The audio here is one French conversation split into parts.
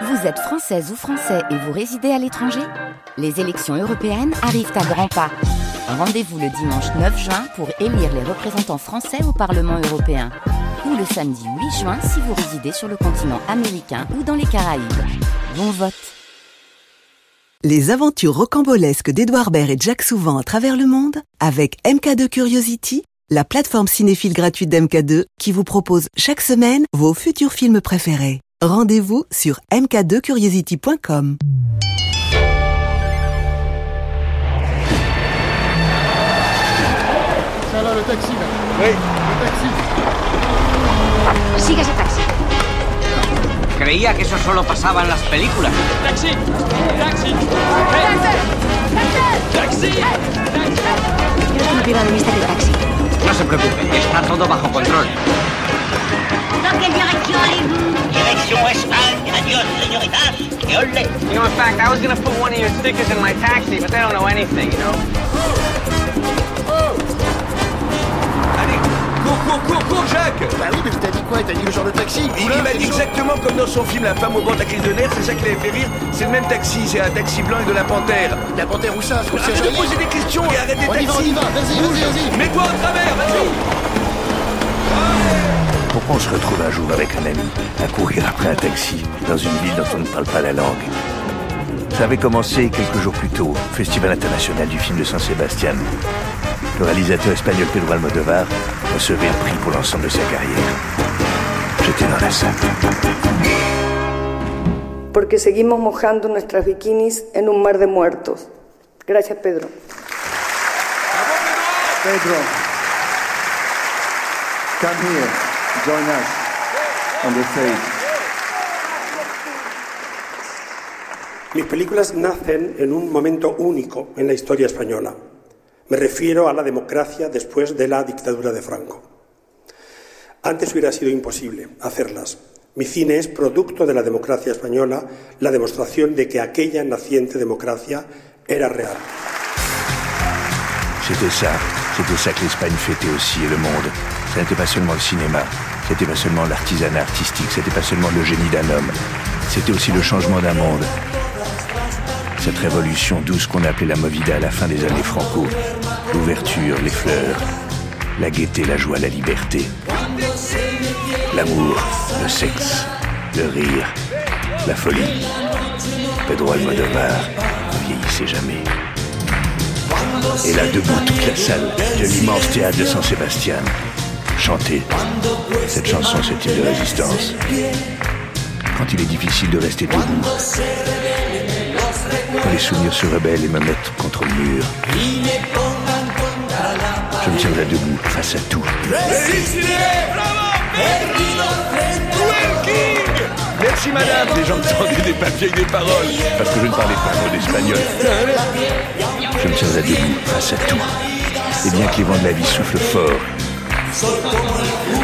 Vous êtes française ou français et vous résidez à l'étranger Les élections européennes arrivent à grands pas. Rendez-vous le dimanche 9 juin pour élire les représentants français au Parlement européen. Ou le samedi 8 juin si vous résidez sur le continent américain ou dans les Caraïbes. Bon vote Les aventures rocambolesques d'Edouard Baird et Jack Souvent à travers le monde avec MK2 Curiosity, la plateforme cinéphile gratuite d'MK2 qui vous propose chaque semaine vos futurs films préférés. Rendez-vous sur mk2curiosity.com. Ça là, le taxi là. Oui. Le taxi. Sigue ese taxi. Creía que eso solo pasaba en las películas. Taxi Taxi Taxi Creo que no pierda de vista que el taxi. No se preocupe, está todo bajo control. ¿Dans quelle direction allez-vous? Direction Espagne. Adiós, señoritas. Que ole. You know, in fact, I was gonna put one of your stickers in my taxi, but they don't know anything, you know? Allez, cours, cours, cours, cours, Jacques Bah oui, mais t'as dit quoi? T'as dit le genre de taxi? Il, il m'a dit exactement comme dans son film La femme au bord de la crise de nerfs, c'est ça qui l'avait fait rire. C'est le même taxi, c'est un taxi blanc et de la panthère. La panthère où ça? Arrête de arrière poser des questions et arrête des On y va, on taxis y va, vas-y, vas-y, vas-y Mets-toi au travers, vas-y on se retrouve un jour avec un ami à courir après un taxi dans une ville dont on ne parle pas la langue Ça avait commencé quelques jours plus tôt, au Festival international du film de San Sebastian. Le réalisateur espagnol Pedro Almodovar recevait un prix pour l'ensemble de sa carrière. J'étais dans la salle. porque seguimos mojando nuestras bikinis en un mar de muertos. Gracias, Pedro. Pedro, come here. Join us on the stage. Mis películas nacen en un momento único en la historia española. Me refiero a la democracia después de la dictadura de Franco. Antes hubiera sido imposible hacerlas. Mi cine es producto de la democracia española, la demostración de que aquella naciente democracia era real. C'était ça, c'était ça que l'Espagne fêtait aussi et le monde. Ce n'était pas seulement le cinéma, c'était pas seulement l'artisanat artistique, c'était pas seulement le génie d'un homme, c'était aussi le changement d'un monde. Cette révolution douce qu'on appelait la Movida à la fin des années Franco. L'ouverture, les fleurs, la gaieté, la joie, la liberté. L'amour, le sexe, le rire, la folie. Pedro Almodovar ne vieillissait jamais. Et là, debout, toute la salle de l'immense théâtre de San Sébastien chantait cette chanson, cette hymne de résistance. Quand il est difficile de rester debout, quand les souvenirs se rebellent et me mettent contre le mur, je me tiendrai debout face à tout. Merci madame Les gens me tendaient des papiers et des paroles, parce que je ne parlais pas un mot d'espagnol. Je me tiendrai debout face à tout. Et bien que les vents de la vie soufflent fort,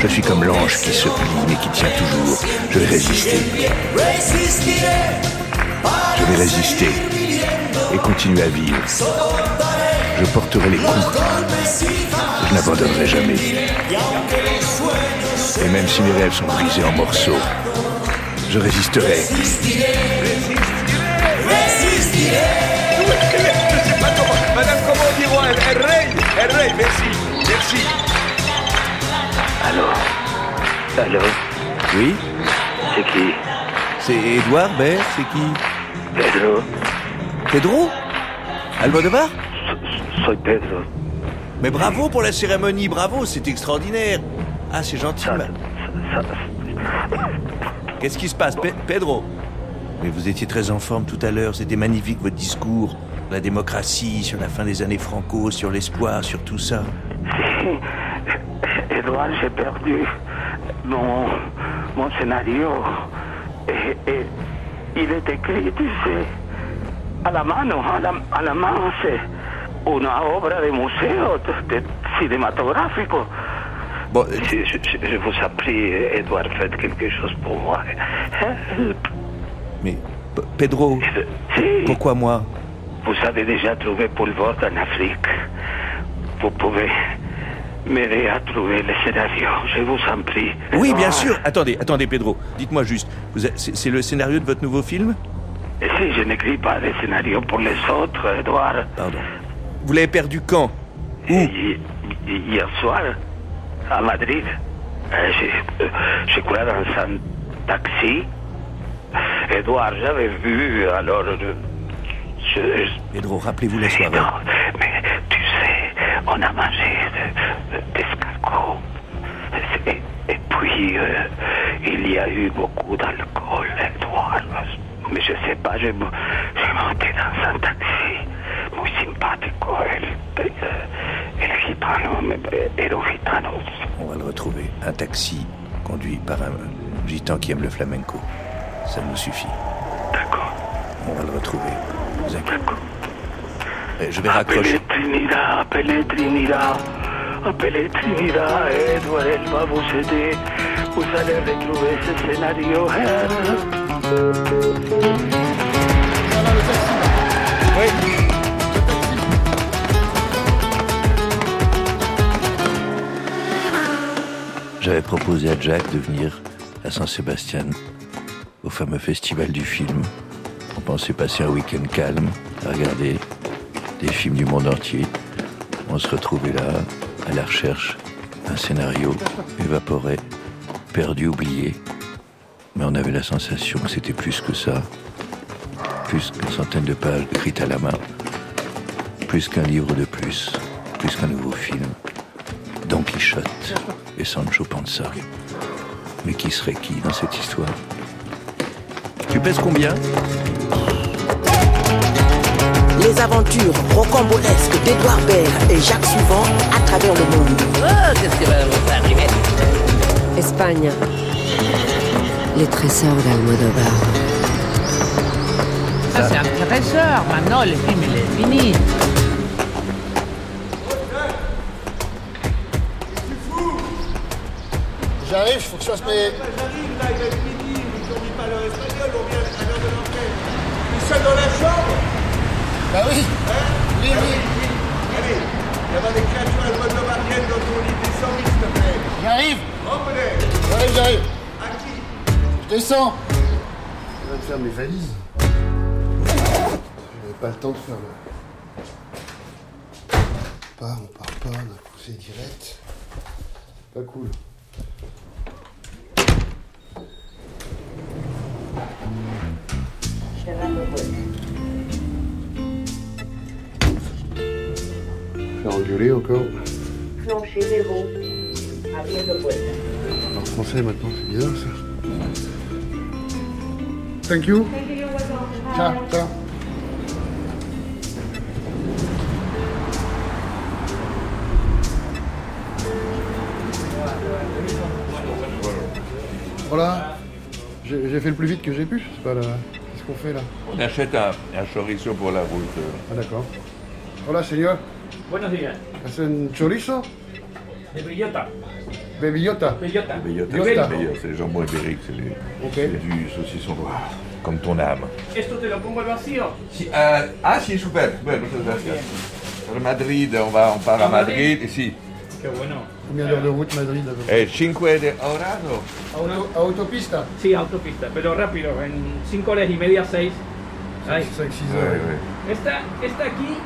je suis comme l'ange qui se plie mais qui tient toujours. Je vais résister. Je vais résister et continuer à vivre. Je porterai les coups. Je n'abandonnerai jamais. Et même si mes rêves sont brisés en morceaux, je résisterai. Madame, comment on dit merci. Merci. Alors Allô Oui C'est qui C'est Edouard Baird C'est qui Pedro Pedro Almodovar Soy Pedro. Mais bravo pour la cérémonie, bravo, c'est extraordinaire. Ah, c'est gentil. Ça, ma- ça, ça- Qu'est-ce qui se passe, Pe- Pedro Mais vous étiez très en forme tout à l'heure, c'était magnifique votre discours. La démocratie, sur la fin des années Franco, sur l'espoir, sur tout ça. Edouard, j'ai perdu mon, mon scénario. Et, et il est écrit, tu sais, à la mano, à la, à la main, c'est une obra de museo, de. Bon, je, je- je vous en prie, Edouard, faites quelque chose pour moi. Mais, Pedro, Si, pourquoi moi? Vous avez déjà trouvé Paul Vort en Afrique. Vous pouvez m'aider à trouver le scénario, je vous en prie. Oui, bien sûr. Attendez, attendez, Pedro. Dites-moi juste, c'est le scénario de votre nouveau film? Et si je n'écris pas de scénario pour les autres, Edouard Pardon. Vous l'avez perdu quand? Hi- hi- Hier soir, à Madrid, euh, je, euh, je crois dans un taxi. Edouard, j'avais vu, alors... euh, Je, Pedro, rappelez-vous la soirée. Non, mais tu sais, on a mangé de- de- d'escargots. Et, et puis, euh, il y a eu beaucoup d'alcool, Edouard. Mais je sais pas, j'ai mo- j'ai monté dans un taxi muy simpático. El, el, el gitano, me- era un gitano. On va le retrouver. Un taxi conduit par un gitan qui aime le flamenco. Ça nous suffit. D'accord. On va le retrouver. Vous inquiétez. Eh, Je vais Appelez raccrocher. Trinidad, appelez Trinidad, appelez Trinidad, Edouard, elle va vous aider. Vous allez retrouver ce scénario. J'avais proposé à Jack de venir à Saint-Sébastien au fameux festival du film. On pensait passer un week-end calme à regarder des films du monde entier. On se retrouvait là, à la recherche d'un scénario évaporé, perdu, oublié. Mais on avait la sensation que c'était plus que ça. Plus qu'une centaine de pages écrites à la main. Plus qu'un livre de plus. Plus qu'un nouveau film. Don Quichotte et Sancho Panza. Mais qui serait qui dans cette histoire? Tu pèses combien? Les aventures rocambolesques d'Edouard Baird et Jacques Souvent à travers le monde. Oh, qu'est-ce qui va vous arriver Espagne. Les trésors d'Almodovar. Ça, c'est un trésor. Maintenant, le film, il est fini. J'arrive, faut que je fasse mes. seul dans la chambre Bah oui Oui, oui Allez, il y a des créatures almodovari dans ton lit, descends vite, s'il te plaît. J'arrive Reprenez J'arrive, j'arrive À qui Je descends Je vais faire mes valises. J'avais pas le temps de faire le. On part, on part pas, d'un coup c'est direct. Pas cool. Engueuler encore. Plancher zéro. Puerta. En français maintenant, c'est bizarre ça. Thank you. Ciao, ciao. Voilà. J'ai j'ai fait le plus vite que j'ai pu. C'est pas la... Qu'est-ce qu'on fait là On achète un, un chorizo pour la route. Ah d'accord. Hola, señor. Buenos días. ¿Es un chorizo? De bellota. Bebillota. Bellota. Bellota, Bellota. c'est meilleur, c'est le jambon ibérique, c'est les- Ok. c'est du saucisson noir, comme ton âme. Esto te lo pongo al vacío. Si, euh, ah si, super, bueno, muchas gracias. Sur Madrid, on, va, on part à ¿A Madrid? Madrid, ici. Qué bueno. Combien d'heures de route Madrid Eh, cinque de hora, no? Auto- Autopista Sí, autopista, pero rápido, en 5 horas y media, 6. 5, 6 heures. Esta, esta aquí,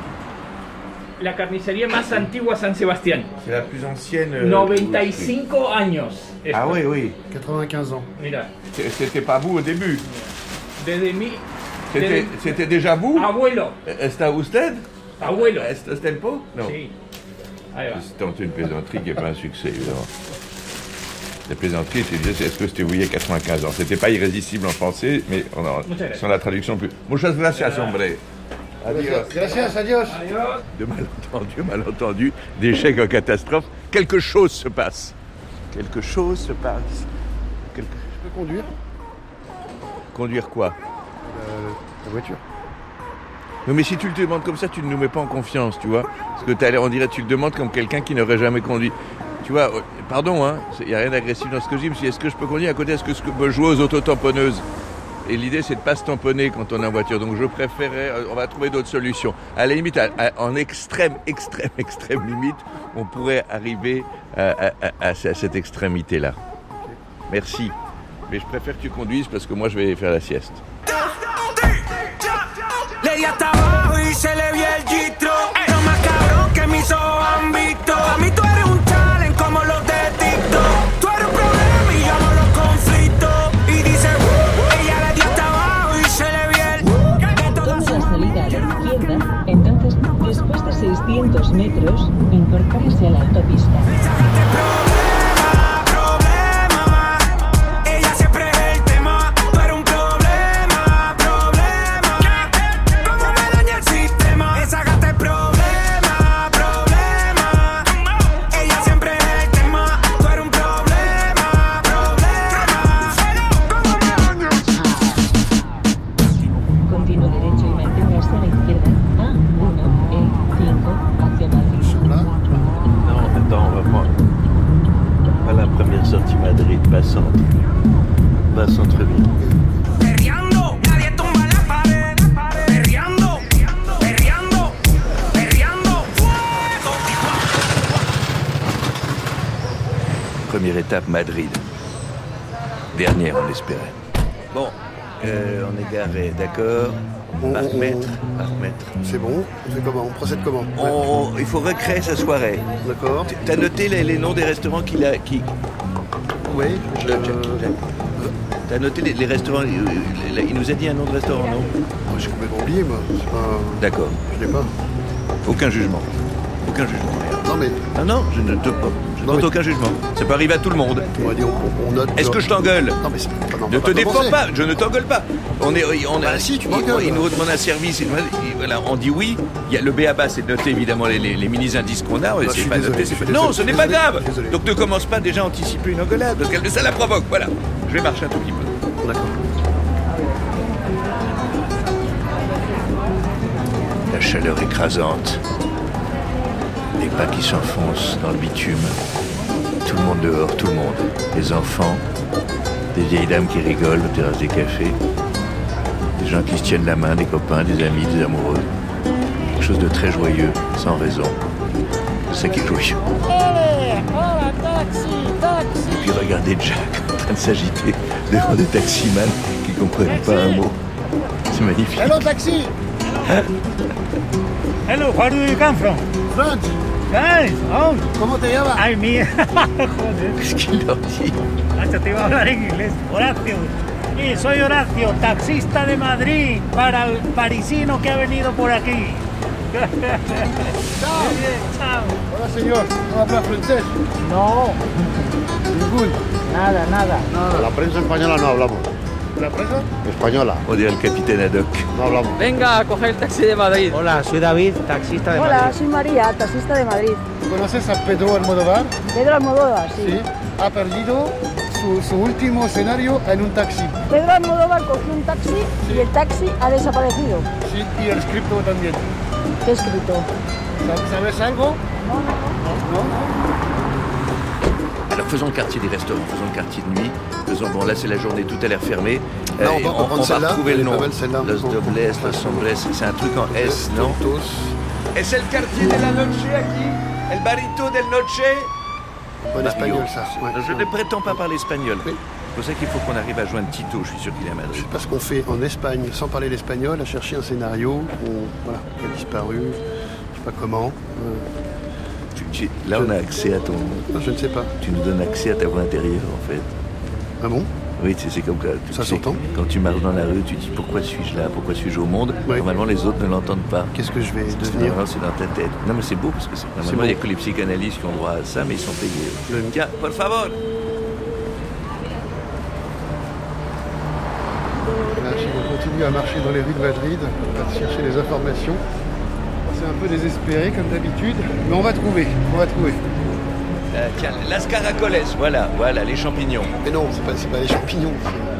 la carnicería más antigua San Sebastián. C'est la plus ancienne. euh, 95 años. esta. Ah oui, oui. 95 ans. Mira, C'est- C'était pas vous au début. desde mi. C'était desde- c'était déjà vous? Abuelo. ¿Está usted Abuelo. ¿Está usted po Non. Sí. Ahí va. C'est tenté une plaisanterie qui n'est pas un succès, évidemment. La plaisanterie, c'est est-ce que c'était vous il y a 95 ans? C'était pas irrésistible en français, mais on Muchas gracias. sans la traduction plus. Muchas gracias, hombre. Adios. Gracias, adios. De malentendu, malentendu, d'échec en catastrophe, quelque chose se passe. Quelque chose se passe. Quelque- Je peux conduire? Conduire quoi? Euh, La voiture. Non, mais si tu le demandes comme ça, tu ne nous mets pas en confiance, tu vois. Parce que t'as l'air- on dirait que tu le demandes comme quelqu'un qui n'aurait jamais conduit. Tu vois, euh, pardon, hein, il n'y a rien d'agressif dans ce que je dis, mais si est-ce que je peux conduire à côté, est-ce que je peux jouer aux autotamponneuses? Et l'idée, c'est de pas se tamponner quand on est en voiture. Donc je préférais, euh, on va trouver d'autres solutions. À la limite, en extrême, extrême, extrême limite, on pourrait arriver à- à cette extrémité-là. Merci. Mais je préfère que tu conduises parce que moi, je vais faire la sieste. 200 metros, incorpórese a la autopista. Fait comment On procède comment On- il faut recréer sa soirée. D'accord. Tu as noté les, les noms des restaurants qu'il a. Qui... Oui, je... T'as noté les, les restaurants. euh, Il nous a dit un nom de restaurant, non? Oh, J'ai complètement oublié, moi. Pas... D'accord. Je l'ai pas. Aucun jugement. Aucun jugement. Non, mais... Non, non, je ne te pas. Je ne porte aucun jugement. Ça peut arriver à tout le monde. On va dire, on, on note... Est-ce que je t'engueule? Non, mais c'est... non, on Ne te pas défends pas, je ne t'engueule pas. On est, on Bah si, tu il, m'engueules. il nous demande un service. il on dit oui. Il y a le BABA, c'est de noter évidemment les, les, les mini-indices qu'on a. je c'est pas désolé, noté, pas- désolé, Non, ce n'est pas grave. désolé. Donc ne commence pas déjà à anticiper une engueulade, parce que ça la provoque. Voilà. Je vais marcher un tout petit peu. D'accord. La chaleur écrasante. Les pas qui s'enfoncent dans le bitume. Tout le monde dehors, tout le monde. Les enfants, des vieilles dames qui rigolent au terrasse des cafés. Des gens qui se tiennent la main, des copains, des amis, des amoureux. Quelque chose de très joyeux, sans raison. C'est ça qui est joyeux. Et puis regardez Jack en train de s'agiter devant des taximans qui comprennent pas un mot. C'est magnifique. Hello, taxi Hello, where do you come from? France Guys, oh, ¿Cómo te llamas? ay, mía. Joder. Qu'est-ce qu'il leur dit? Macho, te iba a hablar en inglés. Horacio. Sí, soy Horacio, taxista de Madrid, para el parisino que ha venido por aquí. Chao. Chao. Hola, señor. ¿No habla francés? No, Ningún. nada, nada. La prensa española no hablamos. ¿La prensa? Española. Dirait le capitaine Haddock. No hablamos. Venga a coger el taxi de Madrid. Hola, soy David, taxista de Hola, Madrid. soy María, taxista de Madrid. ¿Conoces a Pedro Almodóvar? Pedro Almodóvar, sí. Sí. Ha perdido su, su último escenario en un taxi. Pedro Almodóvar cogió un taxi y el taxi ha desaparecido. Sí, y el scripto también. ¿Qué escrito? ¿Sab- ¿Sabes algo? No, no, ¿No? Alors faisons le quartier des restaurants, faisons le quartier de nuit. Faisons, bon là c'est la journée, tout a l'air fermé. Là, on et va- on va prendre va retrouver le nom. Los Dobles, Los Hombres, c'est un truc en S, non c'est le quartier de la Noche aquí El barito del Noche Bon espagnol, ça. ouais. Je ne prétends pas parler espagnol. C'est pour ça qu'il faut qu'on arrive à joindre Tito, je suis sûr qu'il est à Je Madrid. sais pas ce qu'on fait en Espagne sans parler l'espagnol, à chercher un scénario on- voilà, qui a disparu, je sais pas comment. Euh, Tu- tu- là on a accès à ton... je ne sais pas. Tu nous donnes accès à ta voix intérieure en fait. Ah bon? Oui, c'est comme tu Ça sais, s'entend quand tu marches dans la rue, tu dis pourquoi suis-je là, pourquoi suis-je au monde? Oui. Normalement, les autres ne l'entendent pas. Qu'est-ce que je vais devenir? c'est dans ta tête. Non, mais c'est beau parce que c'est- normalement, il n'y a que les psychanalystes qui ont droit à ça, mais ils sont payés. Le- Tiens, por favor. On continue à marcher dans les rues de Madrid, on va chercher les informations. C'est un peu désespéré comme d'habitude, mais on va trouver, on va trouver. Tiens, las caracoles, voilà, voilà, les champignons. Mais non, c'est pas, c'est pas les champignons,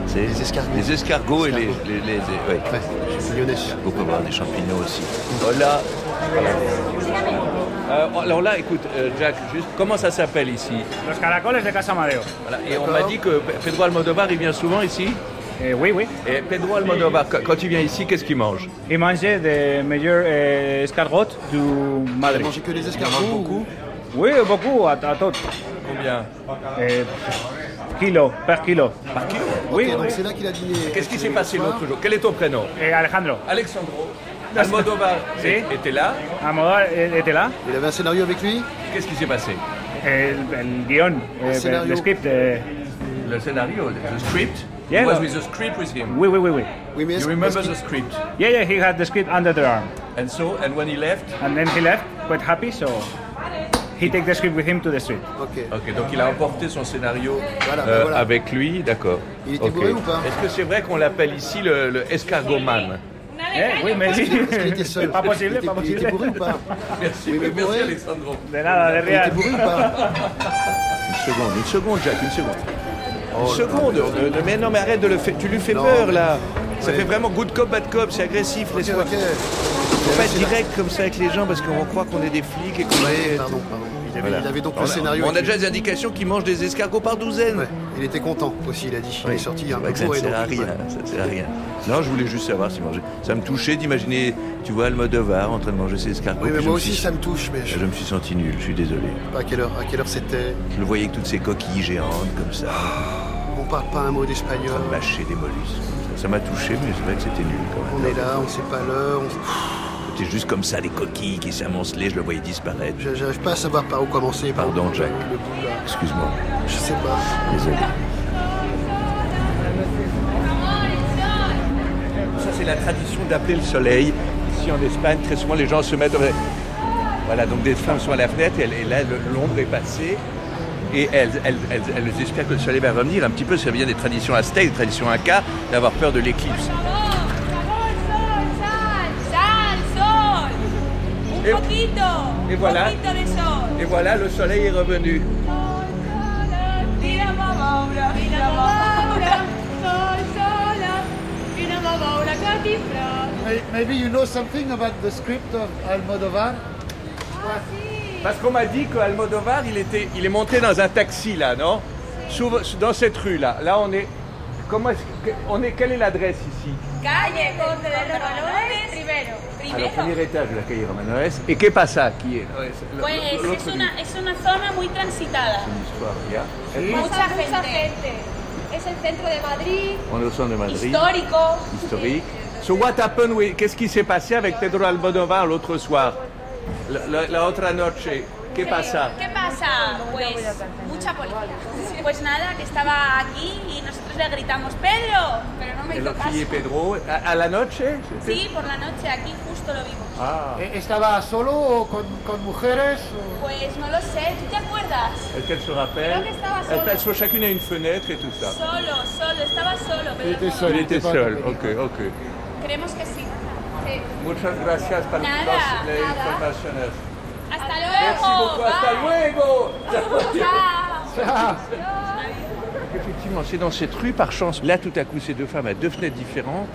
c'est les escargots. Les escargots et les. Escargots. les, les- ouais. Ouais, champignonnes. On peut avoir des champignons aussi. Voilà. voilà. Euh, alors là, écoute, euh, Jack, juste, comment ça s'appelle ici? Los caracoles de Casa Madeo. Voilà. Et on m'a dit que Pedro Almodovar, il vient souvent ici? Eh, oui, oui. Et Pedro Almodovar, quand- quand il vient ici, qu'est-ce qu'il mange? Il mangeait des meilleurs euh, escargots du Madrid. Il mangeait que des escargots beaucoup Oui, beaucoup, à, à tout. Combien Eh, kilo, per kilo. Par kilo Oui, Ok, donc c'est là qu'il a dîné. Qu'est-ce qui s'est passé l'autre jour Quel est ton prénom Eh, Alejandro. Alexandro. Almodovar Si. était là. Almodovar eh, était là. Il avait un scénario avec lui Qu'est-ce qui s'est passé El, el guión, eh, scénario. el script. eh, Le scénario, the script. Yeah, he was with the script with him. oui, oui, oui, oui. Oui, mais You remember the script? Yeah, yeah, he had the script under the arm. And so, and when he left, And then he left, quite happy, so he take the script with him to the street. Ok. ok, donc il a emporté son scénario Voilà, euh, voilà. avec lui, d'accord. Il était Ok. bourré ou pas Est-ce que c'est vrai qu'on l'appelle ici le, le escargoman Eh, oui, mais qu'il était seul Pas possible, Il était- pas Il était possible. bourré ou pas Merci, Oui, mais merci bourré. Alexandro. De nada, de Il était rien. bourré ou pas Une seconde, une seconde, Jack, une seconde. une seconde, ne- ne- mais non, mais arrête de le faire. Tu lui fais Non, peur mais- là. Ça Ouais. fait vraiment good cop, bad cop, c'est agressif, Ok, laisse-moi. ok. Faut pas être direct comme ça avec les gens parce qu'on va croire qu'on est des flics et qu'on est. pardon, pardon. Il avait, Voilà. il avait donc On le a- scénario. On a déjà des indications qu'il mange des escargots par douzaine. Ouais, Il était content aussi, il a dit. Il Oui. est sorti un peu ça ne sert à rien, ça ne sert à rien. Non, je voulais juste savoir s'il mangeait. Ça me touchait d'imaginer, tu vois, Almodovar en train de manger ses escargots. Oui, mais moi aussi suis- ça me touche, mais je Je me suis senti nul, je suis désolé. à quelle heure, à quelle heure c'était. Je le voyais avec toutes ces coquilles géantes comme ça, On parle pas un mot d'espagnol. mâcher des mollusques. Ça- m'a touché, mais c'est vrai que c'était nul quand On même. est là, on sait pas l'heure. on- C'était juste comme ça, des coquilles qui s'amoncelaient, je le voyais disparaître. Je- J'arrive pas à savoir par où commencer. par Pardon, là. Excuse-moi, Je sais pas. désolé. Ça, c'est la tradition d'appeler le soleil. Ici en Espagne, très souvent, les gens se mettent. Voilà, donc des femmes sont à la fenêtre et, là, l'ombre est passée. Et elles, elles, elles, elles espèrent que le soleil va revenir. Un petit peu, ça vient des traditions aztèques, des traditions incas, d'avoir peur de l'éclipse. ¡Sal, sol! Un Et- poquito! et voilà. Un poquito de sol! Et voilà, le soleil est revenu. Maybe you know something about the script of Almodovar? Parce qu'on m'a dit qu'Almodovar, il, était, il est monté dans un taxi là, non? Sous- dans cette rue là. Là, on est. Comment est-ce que- on est, Quelle est l'adresse ici Calle Conde de Romanones, primero. Alors, Primero. premier étage de la calle Romanoes. Et qu'est pasa qui est le- Pues es una, es una zona muy transitada. histoire qu'il y a. Mucha gente. Es el centro de Madrid, On est au centre de Madrid. histórico. Historique. So what happened with- Qu'est-ce qui s'est passé avec Pedro Almodovar l'autre soir? La, la- la otra noche. ¿Qué pasa ¿Qué pasa? Pues mucha policía. Pues nada, que estaba aquí y nosotros le gritamos Pedro, pero no me El hizo caso. y Pedro, a, a la noche Sí, por la noche aquí justo lo vimos. Ah. Eh, ¿Estaba solo o con, con mujeres? Pues no lo sé, ¿tú te acuerdas? Est-ce qu'elle se rappelle Creo que estaba solo. elles sont chacune à une fenêtre et tout ça. Solo, solo, estaba solo, pero était. Il était accompagné. ok, ok. creemos que sí. Sí. Muchas gracias por Nada, las las nada. informaciones. Hasta Merci luego. beaucoup, hasta luego. Effectivement, c'est dans cette rue, par chance, là tout à coup, ces deux femmes à deux fenêtres différentes,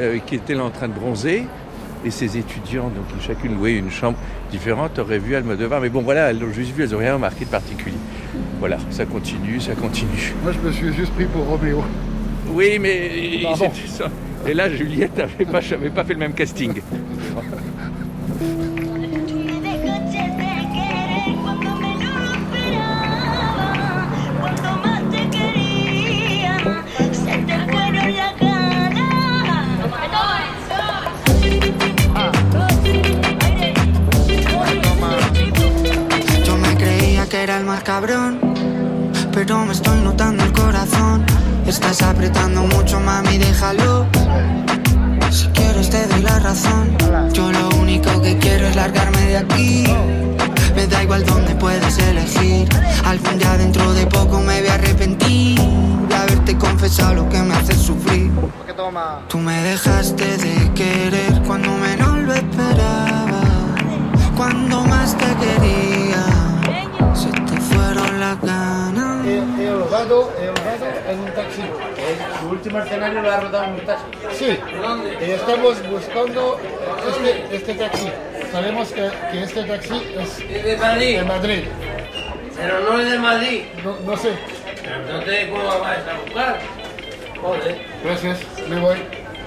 euh, qui étaient là en train de bronzer, et ces étudiants, donc chacune louait une chambre différente, auraient vu Almodovar. Mais bon, voilà, elles l'ont juste vu, elles n'ont rien remarqué de particulier. Voilà, ça continue, ça continue. Moi, je me suis juste pris pour Roméo. Oui, mais ça. Et là, Juliette n'avait pas, pas fait le même casting. era el más cabrón, pero me estoy notando el corazón. Estás apretando mucho, mami, déjalo. Si quieres te doy la razón. Yo lo único que quiero es largarme de aquí. Me da igual dónde puedes elegir. Algún día dentro de poco me voy a arrepentir de haberte confesado lo que me hace sufrir. Tú me dejaste de querer cuando menos lo esperaba. Cuando más te quería, las ganas. Rodado, he rodado en un taxi. Su último escenario lo ha rodado en un taxi. Sí, estamos buscando este, este taxi. Sabemos que, que este taxi es ¿Es de Madrid? de Madrid. Pero no es de Madrid. No, no sé. Entonces, ¿cómo vas a buscar? Gracias, me voy.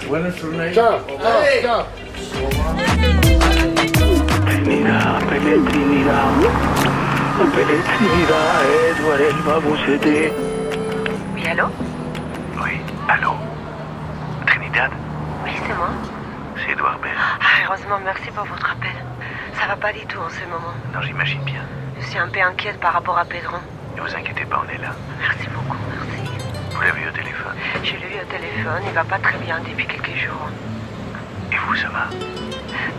Buenas noches. Chao, chao, chao. Trinidad, Trinidad. Appelez Trinidad, Edouard, elle va vous aider. Oui, allô Oui, allô Trinidad Oui, c'est moi. C'est Edouard Baird. Ah, heureusement, merci pour votre appel. Ça va pas du tout en ce moment. Non, j'imagine bien. Je suis un peu inquiète par rapport à Pedro. Ne vous inquiétez pas, on est là. Merci beaucoup, merci. Vous l'avez eu au téléphone? Je l'ai eu au téléphone, il va pas très bien depuis quelques jours. Et vous, ça va?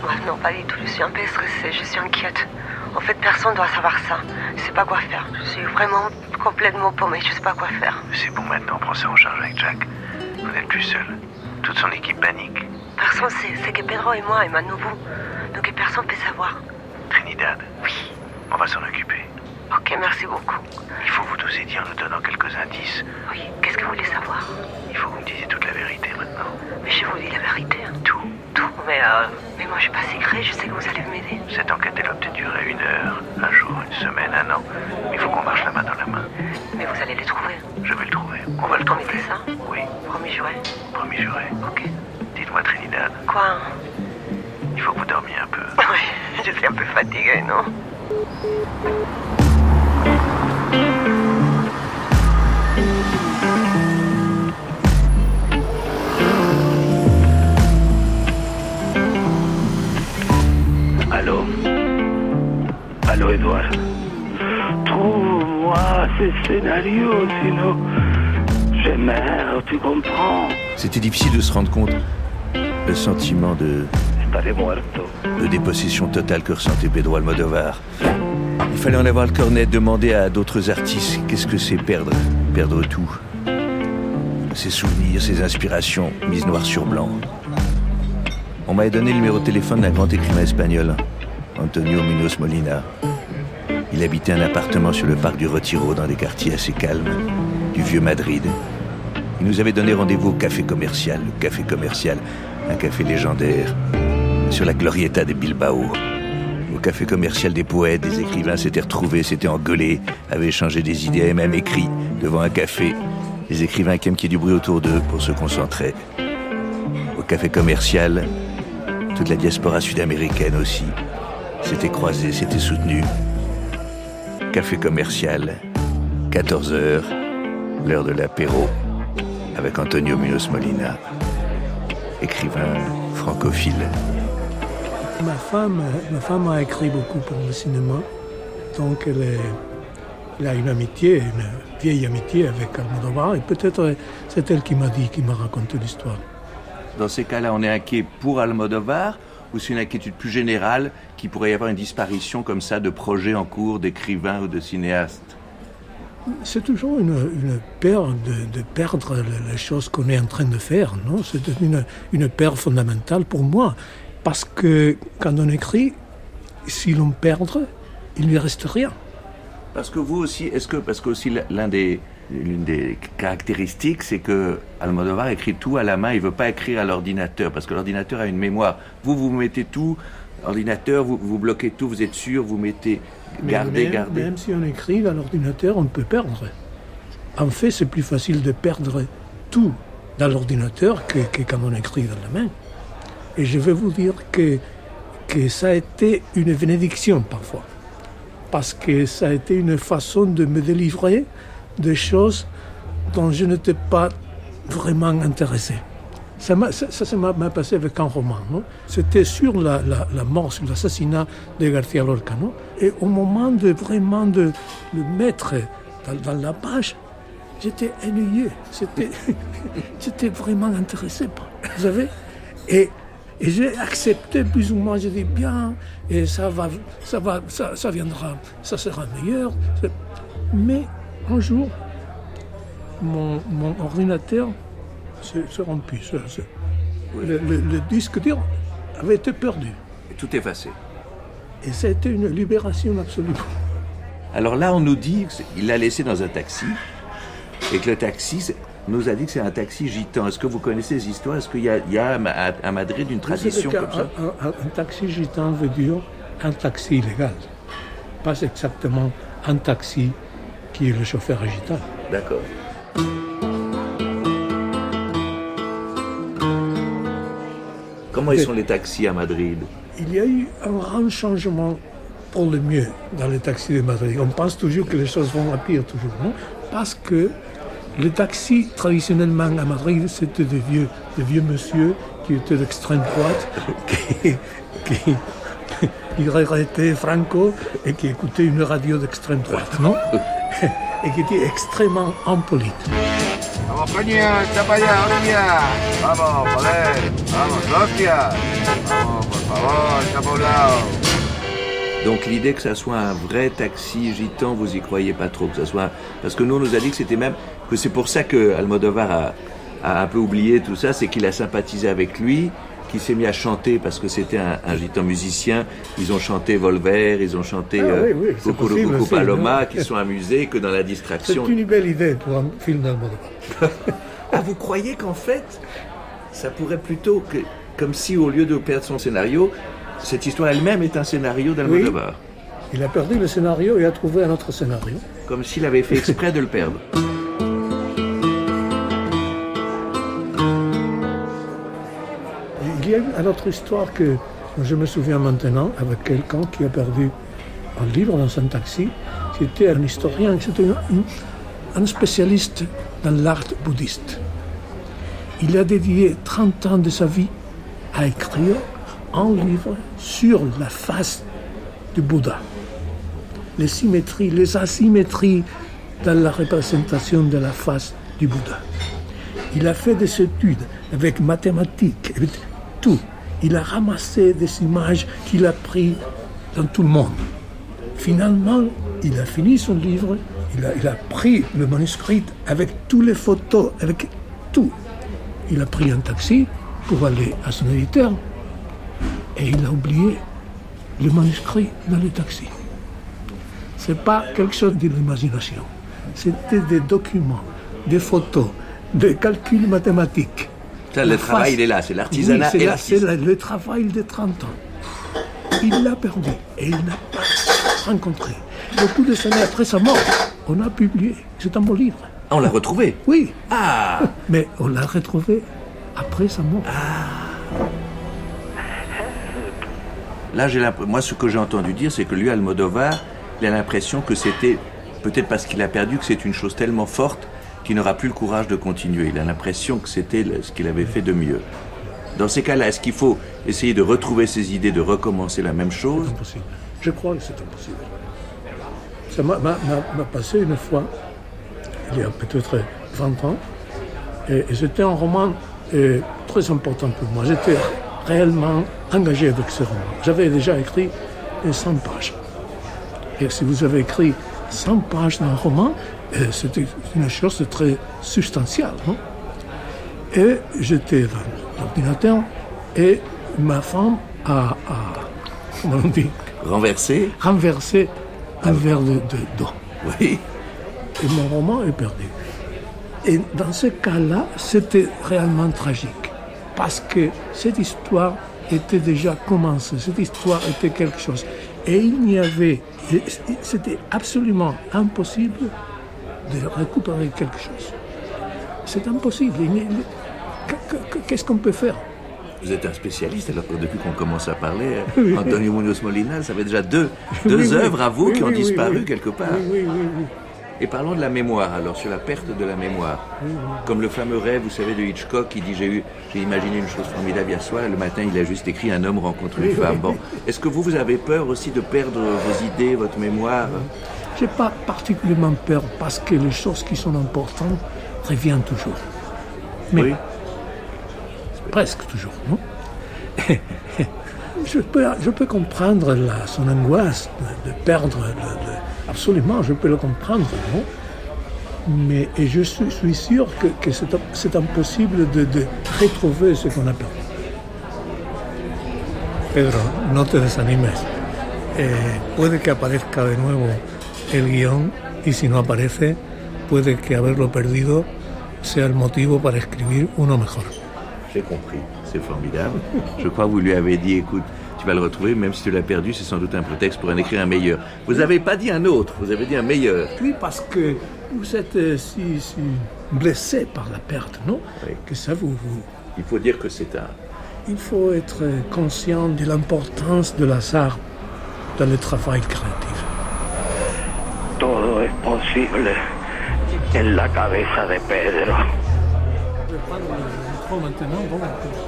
Moi, non, pas du tout. Je suis un peu stressée, je suis inquiète. En fait, personne doit savoir ça. Je sais pas quoi faire. Je suis vraiment complètement paumée, je sais pas quoi faire. C'est bon maintenant, on prend ça en charge avec Jack. Vous n'êtes plus seul. Toute son équipe panique. Personne sait, c'est que Pedro et moi et ma nouveau. Donc personne peut savoir. Trinidad Oui. On va s'en occuper. Ok, merci beaucoup. Il faut vous nous aider en nous donnant quelques indices. Oui, qu'est-ce que vous voulez savoir? Il faut que vous me disiez toute la vérité maintenant. Mais je vous dis la vérité. hein. Tout. Mais euh, mais moi je suis pas secret, je sais que vous allez m'aider. Cette enquête, elle peut-être durer une heure, un jour, une semaine, un an. Il faut qu'on marche la main dans la main. Mais vous allez les trouver. Je vais le trouver. On va le trouver. Promettez ça Oui, Promis juré. promis juré. Ok. Dites-moi, Trinidad, Quoi il faut que vous dormiez un peu. Oui, je suis un peu fatiguée, non Edouard Trouve-moi ces scénarios, sinon je meurs, tu comprends C'était difficile de se rendre compte. Le sentiment de, de dépossession totale que ressentait Pedro Almodovar. Il fallait en avoir le cornet, demander à d'autres artistes qu'est-ce que c'est perdre, perdre tout. Ses souvenirs, ses inspirations, mises noir sur blanc. On m'avait donné le numéro de téléphone d'un grand écrivain espagnol, Antonio Munoz Molina. Il habitait un appartement sur le parc du Retiro, dans des quartiers assez calmes, du vieux Madrid. Il nous avait donné rendez-vous au café commercial, le café commercial, un café légendaire, sur la Glorieta de Bilbao. Au café commercial des poètes, des écrivains s'étaient retrouvés, s'étaient engueulés, avaient échangé des idées et même écrit devant un café. Les écrivains qui aiment qu'il y ait du bruit autour d'eux pour se concentrer. Au café commercial, toute la diaspora sud-américaine aussi s'était croisée, s'était soutenue. Café commercial, 14 heures, l'heure de l'apéro, avec Antonio Munoz Molina, écrivain francophile. Ma femme, ma femme a écrit beaucoup pour le cinéma, donc elle, est- elle a une amitié, une vieille amitié avec Almodovar, et peut-être c'est elle qui m'a dit, qui m'a raconté l'histoire. Dans ces cas-là, on est inquiet pour Almodovar ou c'est une inquiétude plus générale qu'il pourrait y avoir une disparition comme ça de projets en cours d'écrivains ou de cinéastes? C'est toujours une, une peur de, de perdre le- les choses qu'on est en train de faire, non? C'est une, une peur fondamentale pour moi, parce que quand on écrit, si l'on perd, il ne lui reste rien. Parce que vous aussi, est-ce que parce que aussi l'un des l'une des caractéristiques, c'est que Almodovar écrit tout à la main. Il veut pas écrire à l'ordinateur parce que l'ordinateur a une mémoire. Vous, vous mettez tout, ordinateur, vous, vous bloquez tout. Vous êtes sûr, vous mettez gardez, même, gardez. même si on écrit à l'ordinateur, on peut perdre. En fait, c'est plus facile de perdre tout dans l'ordinateur que, que quand on écrit dans la main. Et je vais vous dire que, que ça a été une bénédiction parfois. Parce que ça a été une façon de me délivrer des choses dont je n'étais pas vraiment intéressé. Ça ça, ça, ça m'a passé avec un roman. C'était sur la, la- mort, sur l'assassinat de García Lorca. Et au moment de vraiment de le mettre dans, la page, j'étais ennuyé. J'étais vraiment intéressé. Vous savez? Et, et j'ai accepté plus ou moins. J'ai dit bien, et ça va, ça va, ça, ça viendra, ça sera meilleur. Mais un jour, mon, mon ordinateur s'est se- se- le, le- le disque dur avait été perdu. Tout effacé. Et ça a été une libération absolue. Alors là, on nous dit qu'il l'a laissé dans un taxi et que le taxi nous a dit que c'est un taxi gitan. Est-ce que vous connaissez ces histoires? Est-ce qu'il y a, il y a à, à Madrid une tradition comme ça? un, un- un taxi gitan veut dire un taxi illégal. Pas exactement un taxi qui est le chauffeur agital. D'accord. Comment sont les taxis à Madrid? Il y a eu un grand changement pour le mieux dans les taxis de Madrid. On pense toujours que les choses vont à pire, toujours, non? Parce que les taxis, traditionnellement à Madrid, c'était des vieux, des vieux monsieur qui étaient d'extrême droite, qui, qui, qui regrettaient Franco et qui écoutaient une radio d'extrême droite, non? Et qui étaient extrêmement lado. Donc l'idée que ça soit un vrai taxi gitan, vous y croyez pas trop que ça soit parce que nous on nous a dit que c'était même que c'est pour ça que Almodovar a, a un peu oublié tout ça, c'est qu'il a sympathisé avec lui, qu'il s'est mis à chanter parce que c'était un, un gitan musicien. Ils ont chanté Volver, ils ont chanté Ah euh, oui, oui, c'est possible aussi, Paloma, qui sont amusés que dans la C'est distraction. une belle idée pour un film d'Almodovar. Ah, vous croyez qu'en fait, ça pourrait plutôt que, comme si au lieu de perdre son scénario, cette histoire elle-même est un scénario d'Almodovar. Il a perdu le scénario et a trouvé un autre scénario. Comme s'il avait fait exprès de le perdre. Une autre histoire que je me souviens maintenant avec quelqu'un qui a perdu un livre dans un taxi. C'était un historien, c'était un, spécialiste dans l'art bouddhiste. Il a dédié 30 ans de sa vie à écrire un livre sur la face du Bouddha. Les symétries, les asymétries dans la représentation de la face du Bouddha. Il a fait des études avec mathématiques, Il a ramassé des images qu'il a prises dans tout le monde. Finalement, il a fini son livre, il a, il a pris le manuscrit avec toutes les photos, avec tout. Il a pris un taxi pour aller à son éditeur et il a oublié le manuscrit dans le taxi. Ce n'est pas quelque chose de l'imagination. C'était des documents, des photos, des calculs mathématiques. Le travail, il est là, c'est l'artisanat Oui, c'est la- le travail de 30 ans. Il l'a perdu et il n'a pas rencontré. Beaucoup de années après sa mort, on a publié. C'est un beau livre. Ah, on l'a retrouvé Oui. Ah Mais on l'a retrouvé après sa mort. Là, j'ai moi, ce que j'ai entendu dire, c'est que lui, Almodovar, il a l'impression que c'était, peut-être parce qu'il a perdu, que c'est une chose tellement forte qu'il n'aura plus le courage de continuer. Il a l'impression que c'était ce qu'il avait fait de mieux. Dans ces cas-là, est-ce qu'il faut essayer de retrouver ses idées, de recommencer la même chose? Impossible. Je crois que c'est impossible. Ça m'a- passé une fois, il y a peut-être 20 ans, et, et c'était un roman euh, très important pour moi. J'étais réellement engagé avec ce roman. J'avais déjà écrit euh, 100 pages. Et si vous avez écrit 100 pages d'un roman, c'était une chose très substantielle. non et j'étais devant l'ordinateur et ma femme a, a- comment on dit? Renversé renversé un verre de, de- d'eau. Oui. Et mon roman est perdu. Et dans ce cas-là, c'était réellement tragique. Parce que cette histoire était déjà commencée. Cette histoire était quelque chose. Et il n'y avait. C'était absolument impossible de récupérer quelque chose. C'est impossible. Qu'est-ce qu'on peut faire Vous êtes un spécialiste, alors que depuis qu'on commence à parler, Oui. Antonio Munoz Molina, ça fait déjà deux, deux Oui, oui. œuvres à vous qui ont disparu quelque part. Oui, oui, oui, oui. Et parlons de la mémoire, alors, sur la perte de la mémoire. Comme le fameux rêve, vous savez, de Hitchcock, qui dit J'ai eu, j'ai imaginé une chose formidable hier soir, et le matin, il a juste écrit Un homme rencontre une femme. Bon. Est-ce que vous, vous avez peur aussi de perdre vos idées, votre mémoire? J'ai pas particulièrement peur parce que les choses qui sont importantes reviennent toujours. Mais Oui. presque toujours, non? Je, peux, je peux comprendre la- son angoisse de, de perdre, de- de- absolument, je peux le comprendre, non? Mais et je suis, suis sûr que, que c'est, c'est impossible de, de retrouver ce qu'on a perdu. Pedro, no te desanimes. Eh, puede que aparezca de nuevo el guión y si no aparece, puede que haberlo perdido sea el motivo para escribir uno mejor. J'ai compris, c'est formidable. Je crois que vous lui avez dit Écoute, tu vas le retrouver, même si tu l'as perdu, c'est sans doute un prétexte pour en écrire un meilleur. Vous n'avez pas dit un autre, vous avez dit un meilleur. Oui, parce que vous êtes euh, si, si blessé par la perte, non? Que ça vous, vous... Il faut dire que c'est un. Il faut être conscient de l'importance de l'hasard dans le travail créatif. Posible en la cabeza de Pedro.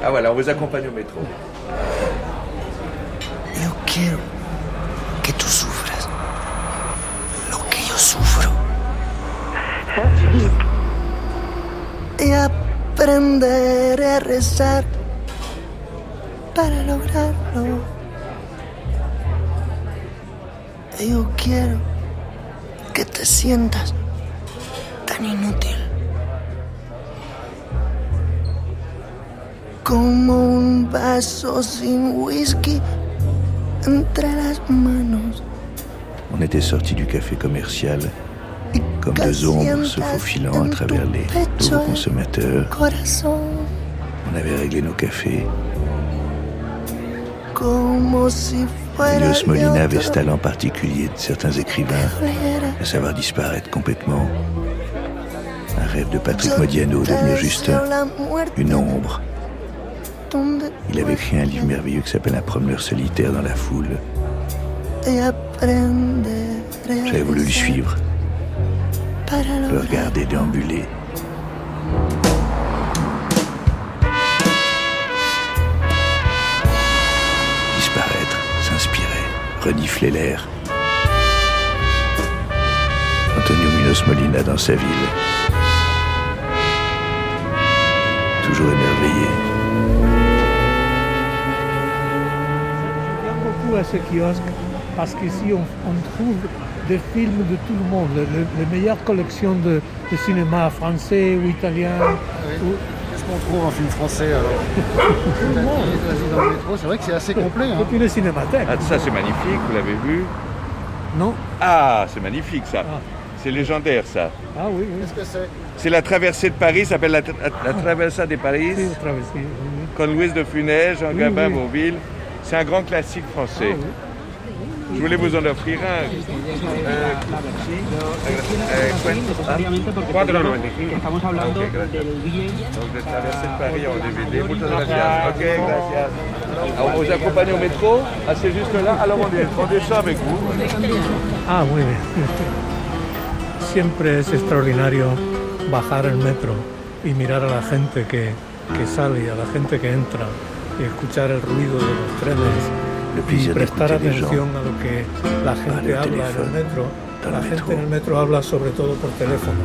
Ah voilà, on vous accompagne au métro. Yo quiero que tú sufras lo que yo sufro. Y aprenderé a rezar para lograrlo. Yo quiero que te sientas tan inútil como un vaso sin whisky entre las manos. On était sortis du café commercial, comme deux ombres se faufilant à travers les nouveaux consommateurs. Corazón, On avait réglé nos cafés. como si Milos Molina avait ce talent particulier de certains écrivains, à savoir disparaître complètement. Un rêve de Patrick Modiano, devenir juste une ombre. Il avait écrit un livre merveilleux qui s'appelle Un promeneur solitaire dans la foule. J'avais voulu le suivre, le regarder déambuler. Renifler l'air. Antonio Minos Molina dans sa ville. Toujours émerveillé. J'aime beaucoup à ce kiosque parce qu'ici on, trouve des films de tout le monde, le- les meilleures collections de, cinéma français ou italien. Qu'on trouve en film français alors le c'est vrai que c'est assez complet. hein. Et puis les cinémathèques. Ah, ça c'est magnifique, vous l'avez vu? Non Ah, c'est magnifique ça. C'est légendaire ça. Ah oui, oui. Qu'est-ce que c'est? C'est la traversée de Paris, ça s'appelle la, tra- la Traversa de Paris. Oui. Con Louis de Funès, Jean Oui, Gabin, oui. Beauville. C'est un grand classique français. Je voulais vous en offrir un. Euh, si. Euh, cuen- Cuatro noventa y cinco. Estamos hablando del bien. Traverser de Paris en DVD. Muchas gracias. Ok, gracias. Alors, on vous accompagne au métro. Ah, c'est juste là. Alors on, est- on descend avec vous. Ah, muy bien. Siempre es extraordinario bajar el metro y mirar a la gente que, que sale y a la gente que entra y escuchar el ruido de los trenes y prestar atención a lo que la gente habla en el metro. La gente en el metro habla sobre todo por teléfono.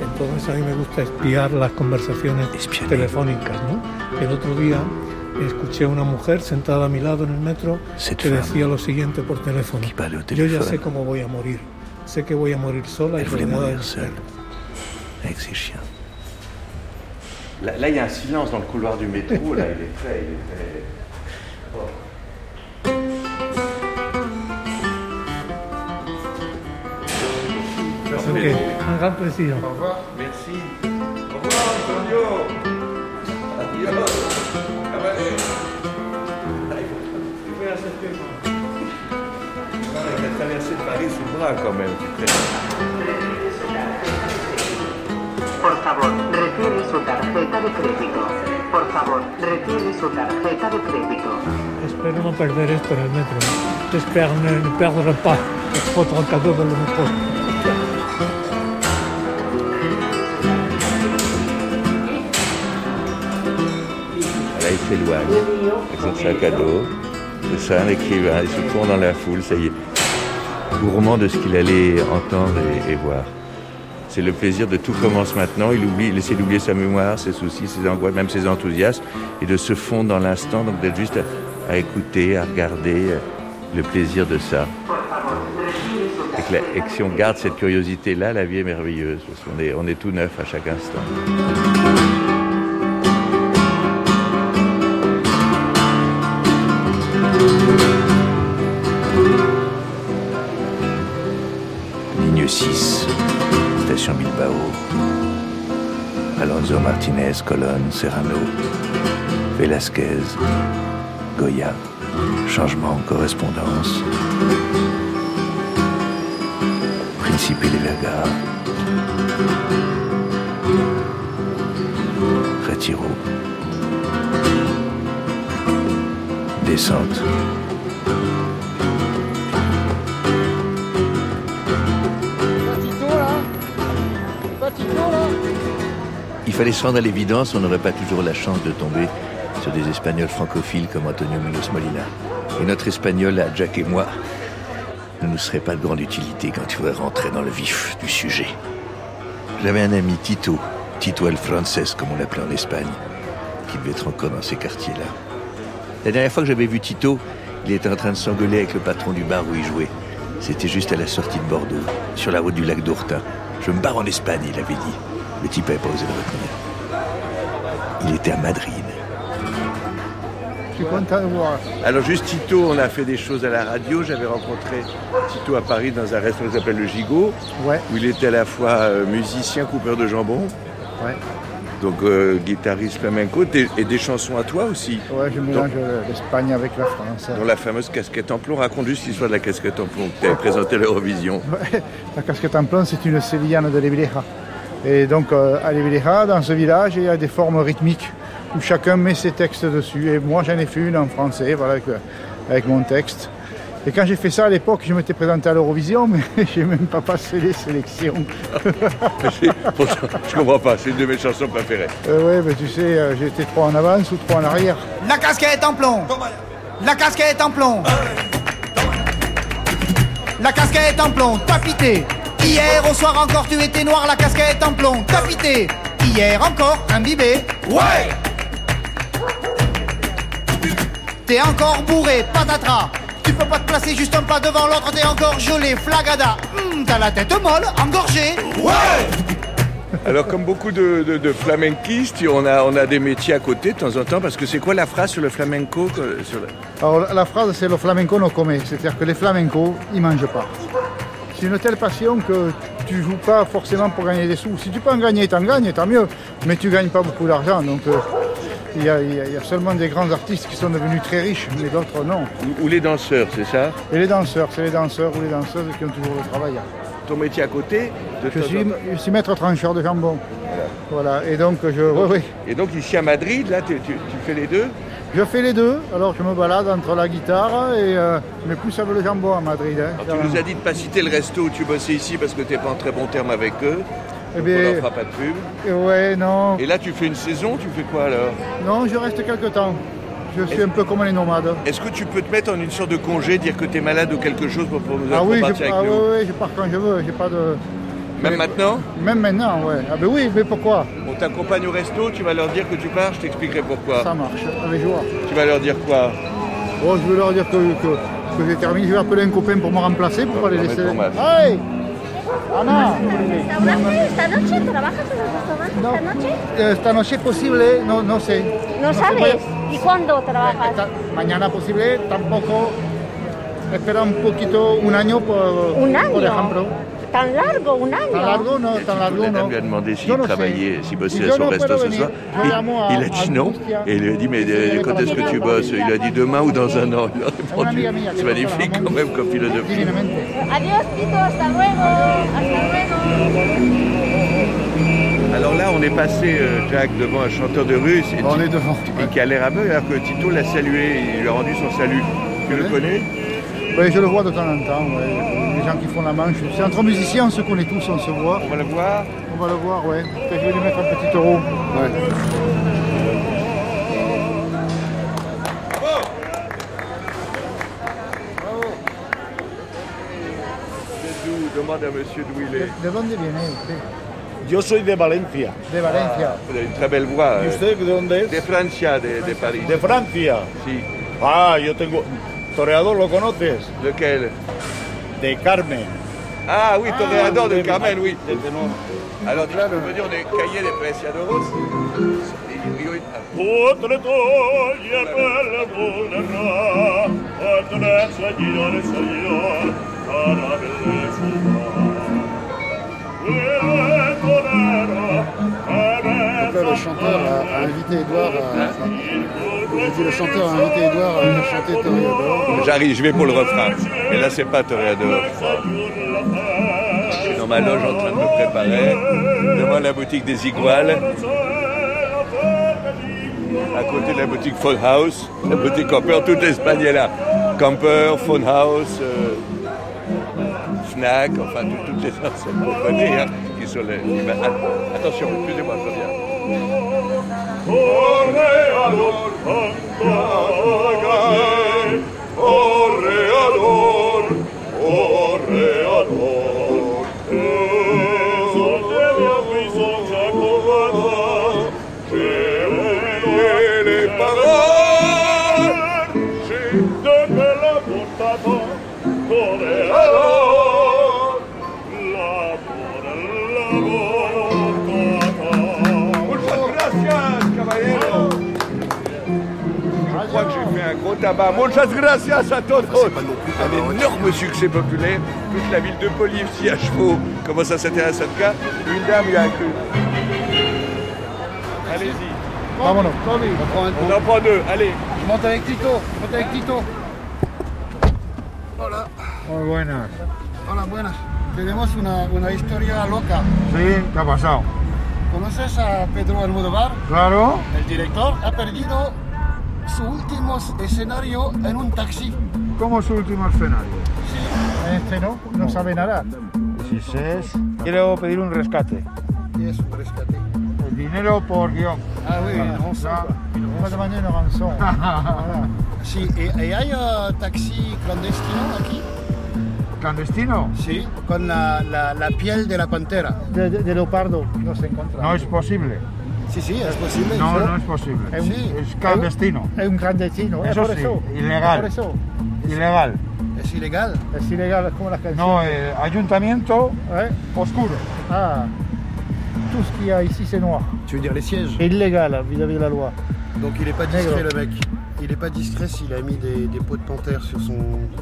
Entonces a mí me gusta espiar las conversaciones telefónicas. ¿no? El otro día escuché a una mujer sentada a mi lado en el metro que decía lo siguiente por teléfono. Yo ya sé cómo voy a morir. Sé que voy a morir sola y rodeada de. Là, là, il y a un silence dans le couloir du métro. Là, il est très. Il est très... Ok, un gran plaisir. Au revoir. Merci. Au revoir, Antonio. De Paris sous bras, quand même. c'est très- Por favor, retire su tarjeta de crédito. Por favor, retire su tarjeta de crédito. Espero no perder esto en el metro. J'espère ne, ne perdre pas votre cadeau dans le métro. Il s'éloigne avec son sac à dos. C'est ça, un écrivain. Il se tourne dans la foule, ça y est. Gourmand de ce qu'il allait entendre et, voir. C'est le plaisir de tout commence maintenant. Il oublie, il essaie d'oublier sa mémoire, ses soucis, ses angoisses, même ses enthousiasmes, et de se fondre dans l'instant, donc d'être juste à, écouter, à regarder, euh, le plaisir de ça. Et que, et que si on garde cette curiosité-là, la vie est merveilleuse. Parce qu'on est, on est tout neuf à chaque instant. Alonso Martinez, Colonne, Serrano, Velasquez, Goya. Changement, correspondance. Principe de Vergara. Retiro. descente. Fallait se rendre à l'évidence, on n'aurait pas toujours la chance de tomber sur des Espagnols francophiles comme Antonio Munoz Molina. Et notre Espagnol, Jack et moi, ne nous serait pas de grande utilité quand tu voudrais rentrer dans le vif du sujet. J'avais un ami, Tito, Tito el Frances, comme on l'appelait en Espagne, qui devait être encore dans ces quartiers-là. La dernière fois que j'avais vu Tito, il était en train de s'engueuler avec le patron du bar où il jouait. C'était juste à la sortie de Bordeaux, sur la route du lac d'Ourtin. Je me barre en Espagne, il avait dit. Le type n'avait pas osé le retenir. Il était à Madrid. Je suis content de voir. Alors juste Tito, on a fait des choses à la radio. J'avais rencontré Tito à Paris dans un restaurant qui s'appelle Le Gigot, Ouais. où il était à la fois euh, musicien, coupeur de jambon, Ouais. donc euh, guitariste flamenco, des- et des chansons à toi aussi. Ouais, je mélange euh, l'Espagne avec la France. Dans la fameuse casquette en plomb. Raconte juste l'histoire de la casquette en plomb que tu avais présentée à l'Eurovision. Ouais, La casquette en plomb, c'est une sévillane de Levileja. Et donc, euh, à Levileja, dans ce village, il y a des formes rythmiques où chacun met ses textes dessus. Et moi, j'en ai fait une en français, voilà, avec, euh, avec mon texte. Et quand j'ai fait ça à l'époque, je m'étais présenté à l'Eurovision, mais j'ai même pas passé les sélections. Je comprends pas, c'est une de mes chansons préférées. Euh, ouais, mais tu sais, euh, j'étais trop en avance ou trop en arrière. La casquette en plomb La casquette en plomb La casquette en plomb, t'as pité Hier au soir encore tu étais noir, la casquette en plomb, t'as pité. Hier encore imbibé Ouais. T'es encore bourré, patatras. Tu peux pas te placer juste un pas devant l'autre, t'es encore gelé, flagada. Hum, T'as la tête molle, engorgée. Ouais. Alors, comme beaucoup de, de, de flamenquistes, on a, on a des métiers à côté de temps en temps, parce que c'est quoi la phrase sur le flamenco sur le- Alors la- la phrase c'est le flamenco no come, c'est-à-dire que les flamencos ils mangent pas. C'est une telle passion que tu joues pas forcément pour gagner des sous. Si tu peux en gagner, t'en gagnes, tant mieux. Mais tu gagnes pas beaucoup d'argent, donc euh, il y, a- y y seulement des grands artistes qui sont devenus très riches, mais d'autres non. Ou, les danseurs, c'est ça? Et les danseurs, c'est les danseurs ou les danseuses qui ont toujours le travail. Ton métier à côté de Je suis, je suis maître trancheur de jambon. Voilà, et donc je. Et donc ici à Madrid, là, tu, tu- tu fais les deux? Je fais les deux, alors je me balade entre la guitare et euh, mais plus avec le jambon à Madrid. hein. Alors, tu nous as dit de pas citer le resto où tu bossais ici parce que tu n'es pas en très bon terme avec eux. Eh bien, on leur fera pas de pub. Et Ouais, non. Et là, tu fais une saison, tu fais quoi alors? Non, je reste quelque temps. Je suis un peu comme les nomades. Est-ce que tu peux te mettre en une sorte de congé, dire que tu es malade ou quelque chose pour, pour nous Ah oui, je, partir ah avec nous? oui, oui, je pars quand je veux. J'ai pas de. Même mais- maintenant Même maintenant, ouais. Ah ben oui, mais pourquoi On t'accompagne au resto, tu vas leur dire que tu pars, je t'expliquerai pourquoi. Ça marche, avec joie. Tu vas leur dire quoi Bon, je vais leur dire que, que, que j'ai terminé. Je vais appeler un copain pour me remplacer, pour pas les laisser. Hey Ana ¿Esta noche trabajas en el restaurante? No. ¿Esta noche? Eh, Esta noche posible, no, no sé. No sabes. ¿Y cuándo trabajas? a- mañana posible, tampoco. Espera un poquito, un año por, ¿Un por año? ejemplo. ¿Tan largo? ¿Un año? Tan largo, no, tan largo, La no. dame lui a demandé s'il Yo no sé. travaillait, s'il bossait à son no resto ce soir. Il a dit non. Et il lui a dit, mais euh, quand est-ce que tu bosses? Il a dit demain ou dans un an. Il a répondu. C'est magnifique quand même comme philosophie. Adiós, Tito. Hasta luego. Hasta luego. Alors là, on est passé, euh, Jack, devant un chanteur de russe. Et On est devant. Et qui a l'air aveugle, alors que Tito l'a salué, il lui a rendu son salut. Tu le connais? Oui, je le vois de temps en temps, ouais. les gens qui font la manche. C'est entre musiciens, on se connaît tous, on se voit. On va le voir On va le voir, ouais. Peut-être je vais lui mettre un petit euro. D'où Demande à monsieur d'où il est. ¿De dónde viene usted? Yo soy de Valencia. De Valencia. Ah, une très belle voix. ¿Y euh, usted de dónde es? De Francia, de, de Paris. De Francia. Sí. Ah, yo tengo. ¿Toreador lo conoces? Lequel De Carmen. Ah oui, Toreador de de- Carmen, oui. de. Alors, tu peux venir des cahiers des bellezza. Là, le chanteur a, a invité Edouard à. Le chanteur a invité Edouard à chanter. J'arrive, je vais pour le refrain. Et là, c'est pas Toreador. Je suis dans ma loge en train de me préparer, devant la boutique des Iguales. à côté de la boutique Phone House, la boutique Camper, toute l'Espagne est là. Camper, Phone House, euh, enfin tout- toutes les compagnies hein, qui sont les. les- att- Attention, excusez-moi, je reviens. Oreador, ore ador, ore ador. Tabac. Muchas gracias à todos. Un énorme succès populaire. Toute la ville de Polive, si à chevaux, commence à s'intéresser à ce cas. Une dame y a cru. Allez-y. Vámonos. On en prend deux, allez. Je monte avec Tito, je monte avec Tito. Hola. Muy buenas. Hola, buenas. Tenemos una, una historia loca. Sí, ¿qué ha pasado? ¿Conoces a Pedro Almodóvar? Claro. El director ha perdido su último escenario en un taxi. ¿Cómo su último escenario? Este no, no sabe nada. Si es... Quiero pedir un rescate. Y es un rescate. El dinero por guion. Ah oui, une rançon. On va demander une rançon. Voilà. Si, et, et hay un taxi clandestino aquí? ¿Clandestino? Sí, con la, la, la piel de la pantera. De, de, de leopardo no se encuentra. No es posible. Sí, sí, es posible. No, ¿sí? no es posible. Es, Sí, es clandestino. Es un clandestino. Eso es por eso. ilegal. Ilegal. Es ilegal. Es ilegal, como las canciones. No, eh, ayuntamiento oscuro. Ah, tout ce qu'il y a ici c'est noir. Tu veux dire les sièges? Illégal vis-à-vis de la loi. Donc il est pas discret le mec. Il est pas discret s'il a mis des, des pots de panthère sur, son,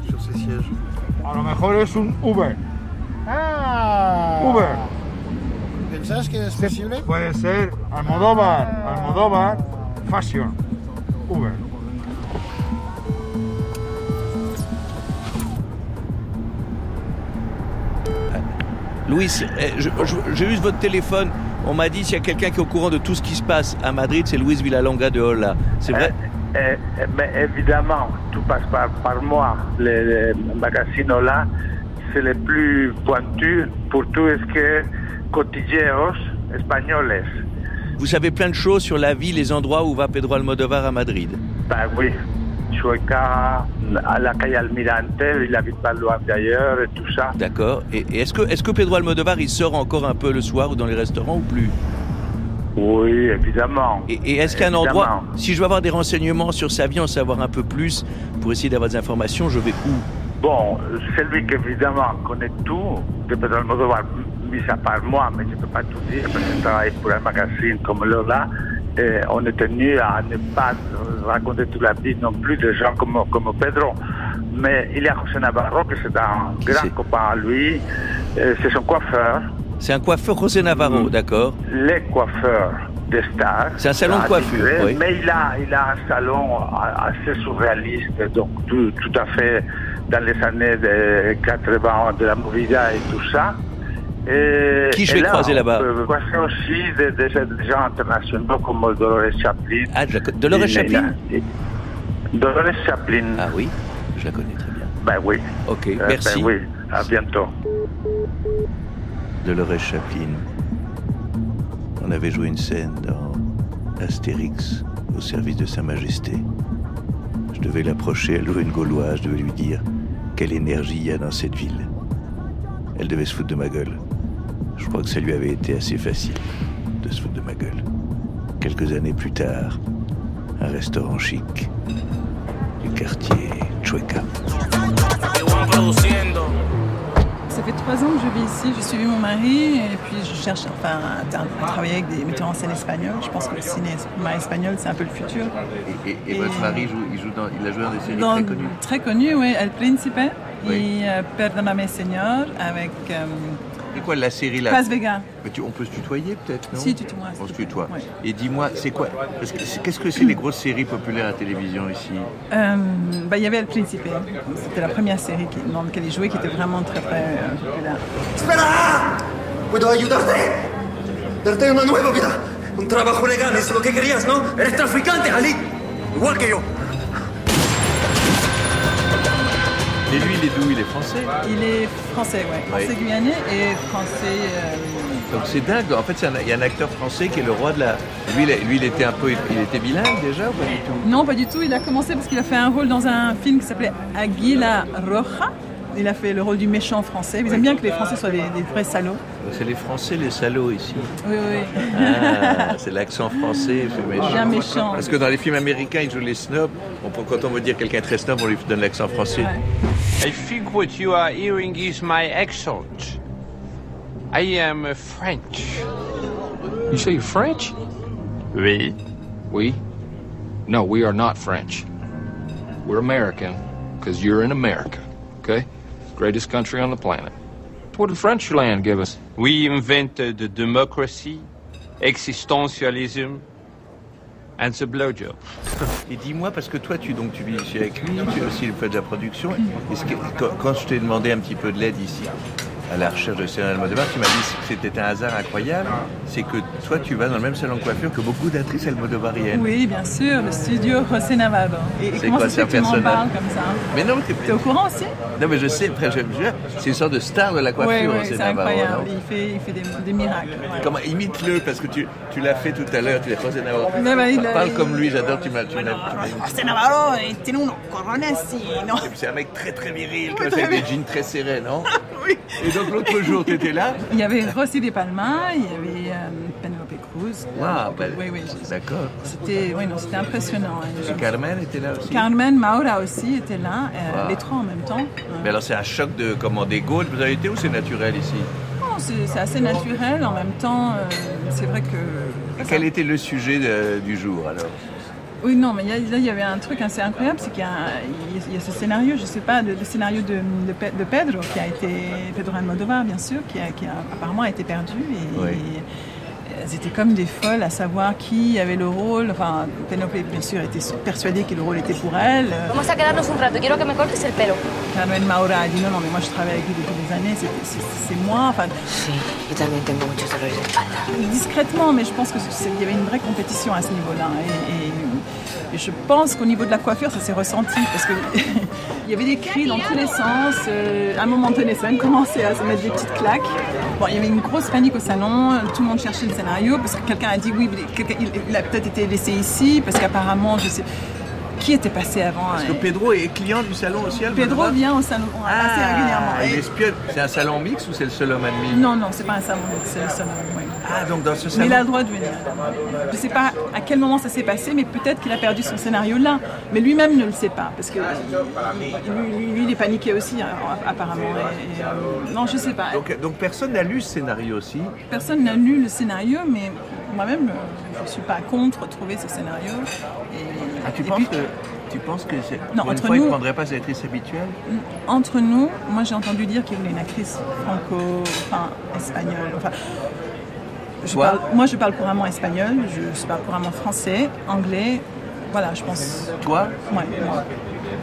sur ses sièges. A lo mejor es un Uber. Ah Uber. ¿Pensás que es posible? Puede ser Almodóvar, Almodóvar, Fashion, Uber. Louis, eh, je- je- j'ai eu votre téléphone. On m'a dit s'il y a quelqu'un qui est au courant de tout ce qui se passe à Madrid, c'est Luis Villalonga de Hola. C'est vrai? Eh, eh, mais évidemment, tout passe par, par moi. Les, les magazines là, c'est les plus pointus pour tout ce que quotidiennos espagnoles. Vous savez plein de choses sur la vie, les endroits où va Pedro Almodovar à Madrid. Ben oui, Chueca, à la calle Almirante, il habite pas loin d'ailleurs et tout ça. D'accord. Et, et est-ce que, est que Pedro Almodovar, il sort encore un peu le soir ou dans les restaurants ou plus? Oui, évidemment. Et, et est-ce qu'il y a un Évidemment. endroit, si je veux avoir des renseignements sur sa vie, en savoir un peu plus, pour essayer d'avoir des informations, je vais où? Bon, celui qui évidemment connaît tout de Pedro Almodovar, mis à part moi, mais je ne peux pas tout dire parce que je travaille pour un magazine comme Lola. Et on est tenu à ne pas raconter toute la vie non plus de gens comme, comme Pedro. Mais il y a José Navarro, que c'est un grand copain à lui. C'est son coiffeur, C'est un coiffeur José Navarro, d'accord les coiffeurs des stars. C'est un salon de coiffure, oui. Mais il a, il a un salon assez surréaliste, donc tout, tout à fait dans les années de 80 de la Movida et tout ça. Et, Qui je vais là, croiser on là-bas peut aussi des, des- des gens internationaux comme Dolores Chaplin. Ah, la Dolores Chaplin Dolores Chaplin. Ah oui, je la connais très bien. Ben oui. Ok, Euh, merci. Ben oui, à bientôt. Dolores Chaplin. On avait joué une scène dans Astérix au service de Sa Majesté. Je devais l'approcher, elle jouait une gauloise, je devais lui dire quelle énergie il y a dans cette ville. Elle devait se foutre de ma gueule. Je crois que ça lui avait été assez facile de se foutre de ma gueule. Quelques années plus tard, un restaurant chic du quartier Chueca. Ça fait trois ans que je vis ici. J'ai suivi mon mari et puis je cherche enfin, à, à travailler avec des metteurs en scène espagnols. Je pense que le cinéma espagnol, c'est un peu le futur. Et, et- et votre mari, joue, il, joue dans, il a joué dans des séries Dans- très connues Très connu, oui. El Príncipe Oui. et euh, Perdóname Señor avec euh, C'est quoi la série là Paz Vega. Mais tu- On peut se tutoyer peut-être, non Si, tutoie, On se tutoie. plaît. Et dis-moi, c'est quoi parce que c'est- Qu'est-ce que c'est les grosses séries populaires à la télévision ici Euh, bah, il y avait El Príncipe. C'était la première série qui, dans laquelle il jouait qui était vraiment très très euh, populaire. ¡Espera! ¿Puedo ayudarte? Darte una nueva vida. Un trabajo legal es lo que querías, ¿no? Eres traficante, Ali. Igual que yo. Et lui, il est d'où? Il est français? Il est français, ouais. Français guyanais et français. euh, Donc c'est dingue. En fait, il y a un acteur français qui est le roi de la. Lui, il, lui, il était un peu, il était bilingue déjà ou pas du tout? Non, pas du tout. Il a commencé parce qu'il a fait un rôle dans un film qui s'appelait Aguila Roja. Il a fait le rôle du méchant français. Ils aiment bien que les Français soient des, des vrais salauds. C'est les Français, les salauds ici. Oui, oui. Ah, c'est l'accent français, c'est méchant. Bien méchant. Parce que dans les films américains, ils jouent les snobs. Quand on veut dire quelqu'un très snob, on lui donne l'accent français. I think what you are hearing is my accent. I am French. You say you're French? Oui. We? No, we are not French. We're American, because you're in America, okay? Greatest country on the planet. What did French land give us? We invented the democracy, existentialism, and the blowjob. Et dis-moi, parce que toi, tu, donc, tu vis ici avec lui, tu aussi fais de la production. Quand je t'ai demandé un petit peu de l'aide ici, à la recherche de Cyril Almodovar, tu m'as dit que c'était un hasard incroyable. C'est que toi, tu vas dans le même salon de coiffure que beaucoup d'actrices almodovariennes. Oui, bien sûr, le studio José Navarro. Et, et C'est comment quoi, ça se c'est fait que tu m'en personnage parles comme ça Mais non, t'es T'es au courant aussi Non, mais je sais, après, je, je- c'est une sorte de star de la Oui, coiffure, oui, c'est c'est Navarro, incroyable. non Il fait, il fait des, des miracles. ouais. Comment imite-le parce que tu, tu l'as fait tout à l'heure, tu l'as fait Navarro. Non, il a- Parle il- comme lui, j'adore, tu m'as tu m'as- José Navarro, tiene unos coronacino. C'est un mec très très viril, Oui, comme ça, des jeans très serrés, non? Et donc l'autre jour, tu étais là Il y avait Rossi de Palma, il y avait euh, Penelope Cruz. Waouh, ben, Oui, oui. d'accord. C'était oui, non, c'était impressionnant. hein. Et Carmen était là aussi Carmen Maura aussi était là, euh, Wow. les trois en même temps. Mais alors c'est un choc de comment des Gaules, vous avez été ou c'est naturel ici? Non, c'est assez naturel, en même temps, euh, c'est vrai que... Quel était le sujet de- du jour alors? Oui, non, mais il y a- là, il y avait un truc assez incroyable, c'est qu'il y, a y ce scénario, je sais pas, le, le scénario de, de, Pe- de Pedro, qui a été, Pedro Almodovar, bien sûr, qui, a, qui a apparemment a été perdu. Et, Oui. et elles étaient comme des folles à savoir qui avait le rôle. Enfin, Penelope, bien sûr, était persuadée que le rôle était pour elle. Vamos a quedarnos un rato, quiero que me cortes el pelo. Carmen Maura a dit non, non, mais moi je travaille avec lui depuis des années, c'est- c'est c'est moi. Enfin, Sí, yo también tengo muchos dolores de espalda. discrètement, mais je pense qu'il y avait une vraie compétition à ce niveau-là. Et, et- et je pense qu'au niveau de la coiffure, ça s'est ressenti parce que il y avait des cris dans tous les sens. Euh, à un moment donné, ça a même commencé à se mettre des petites claques. Bon, il y avait une grosse panique au salon. Tout le monde cherchait le scénario parce que quelqu'un a dit oui, il, a peut-être été laissé ici parce qu'apparemment, je sais. Qui était passé avant Parce que hein. Pedro est client du salon aussi Pedro vient au salon assez régulièrement. Ah, il Et-. C'est un salon mix ou c'est le seul homme admis Non, non, c'est pas un salon, c'est le salon. oui. Ah, donc dans ce Mais il a le droit de venir. Je ne sais pas à quel moment ça s'est passé, mais peut-être qu'il a perdu son scénario là. Mais lui-même ne le sait pas, parce que lui, lui- lui, il est paniqué aussi, hein, apparemment. Et- et, euh, non, je ne sais pas. Donc, donc personne n'a lu ce scénario aussi. Personne n'a lu le scénario, mais moi-même, euh, je ne suis pas contre trouver ce scénario. Et, Ah, tu penses puis, que tu penses que c'est Non, entre fois il nous- ne prendrait pas ses actrices habituelles entre nous, moi j'ai entendu dire qu'il voulait une actrice franco, enfin espagnole. Enfin, je Toi parle- moi je parle couramment espagnol, je parle couramment français, anglais. Voilà, je pense. Toi Ouais, moi.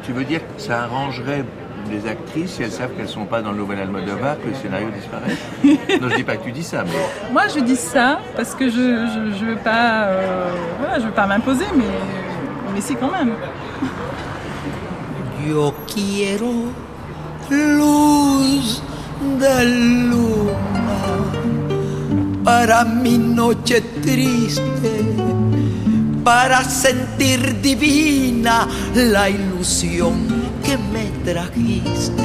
Tu veux dire que ça arrangerait les actrices si elles savent qu'elles ne sont pas dans le nouvel Almodovar que le scénario disparaît Non, je dis pas que tu dis ça, mais Moi je dis ça parce que je je, je veux pas euh, voilà, je veux pas m'imposer, mais mais si quand même. Yo quiero luz de luna para mi noche triste, para sentir divina la ilusión que me trajiste,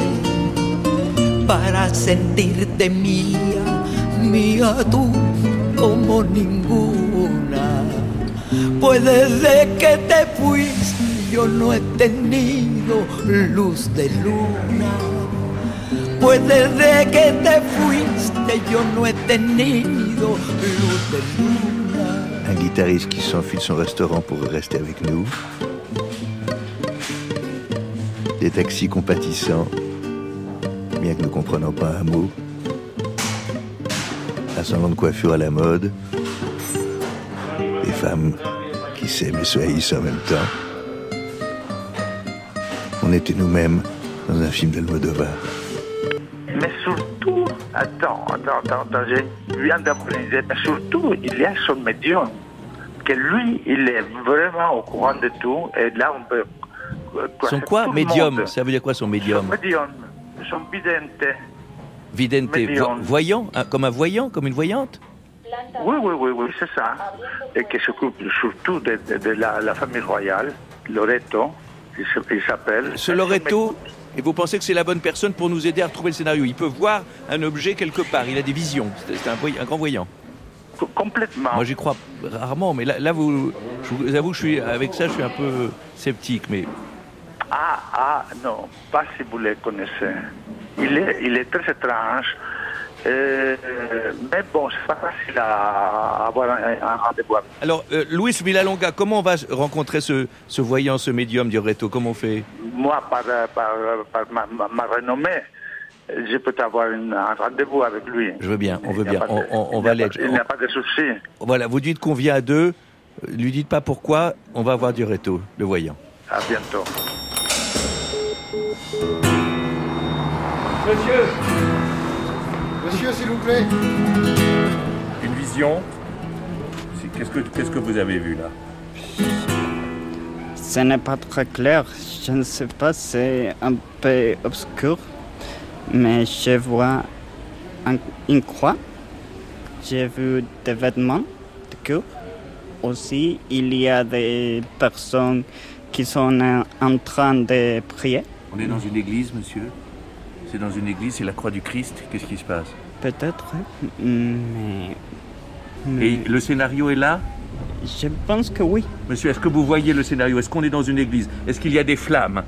para sentirte mía, mía tú como ninguna. Pues desde que te fuiste yo no he tenido luz de luna. Pues desde que te fuiste yo no he tenido. Un guitariste qui s'enfuit de son restaurant pour rester avec nous. Des taxis compatissants, bien que ne comprenant pas un mot. Un salon de coiffure à la mode. Des femmes qui s'aiment et se haïssent en même temps. On était nous-mêmes dans un film d'Almodovar. Attends, attends, attends, attends, je viens. Mais surtout, il y a son médium. Que lui, il est vraiment au courant de tout. Et là, on peut. Son quoi Médium? Ça veut dire quoi son Son médium médium. Son vidente. Vidente. médium. vo- voyant hein, Comme un voyant Comme une voyante? Oui, oui, oui, oui, c'est ça. Et qui s'occupe surtout de, de- de la, la famille royale, Loreto, il s'appelle. Ce Loreto, et vous pensez que c'est la bonne personne pour nous aider à retrouver le scénario Il peut voir un objet quelque part, il a des visions, c'est un, un grand voyant. Complètement. Moi j'y crois rarement, mais là, là vous, je vous avoue je suis, avec ça je suis un peu sceptique, mais Ah, ah, non, pas si vous le connaissez. Il est, il est très étrange. Euh, mais bon, c'est pas facile à avoir un, un rendez-vous. Alors, euh, Luis Villalonga, comment on va rencontrer ce, ce voyant, ce médium Dioreto Comment on fait? Moi, par, par, par ma, ma- ma renommée, je peux avoir une- un rendez-vous avec lui. Je veux bien, on veut bien. On, de- on- on il va n'y a aller. pas- Il n'y a pas de souci. Voilà, vous dites qu'on vient à deux, euh, lui dites pas pourquoi, on va voir Dioreto, le voyant. À bientôt. Monsieur Monsieur, s'il vous plaît. Une vision C'est- Qu'est-ce que, qu'est-ce que vous avez vu là? Ce n'est pas très clair. Je ne sais pas, c'est un peu obscur. Mais je vois un- une croix. J'ai vu des vêtements de cure. Aussi, il y a des personnes qui sont en, en train de prier. On est dans une église, monsieur C'est dans une église, c'est la croix du Christ. Qu'est-ce qui se passe? Peut-être, mais... mais Et le scénario est là? Je pense que oui. Monsieur, est-ce que vous voyez le scénario? Est-ce qu'on est dans une église? Est-ce qu'il y a des flammes?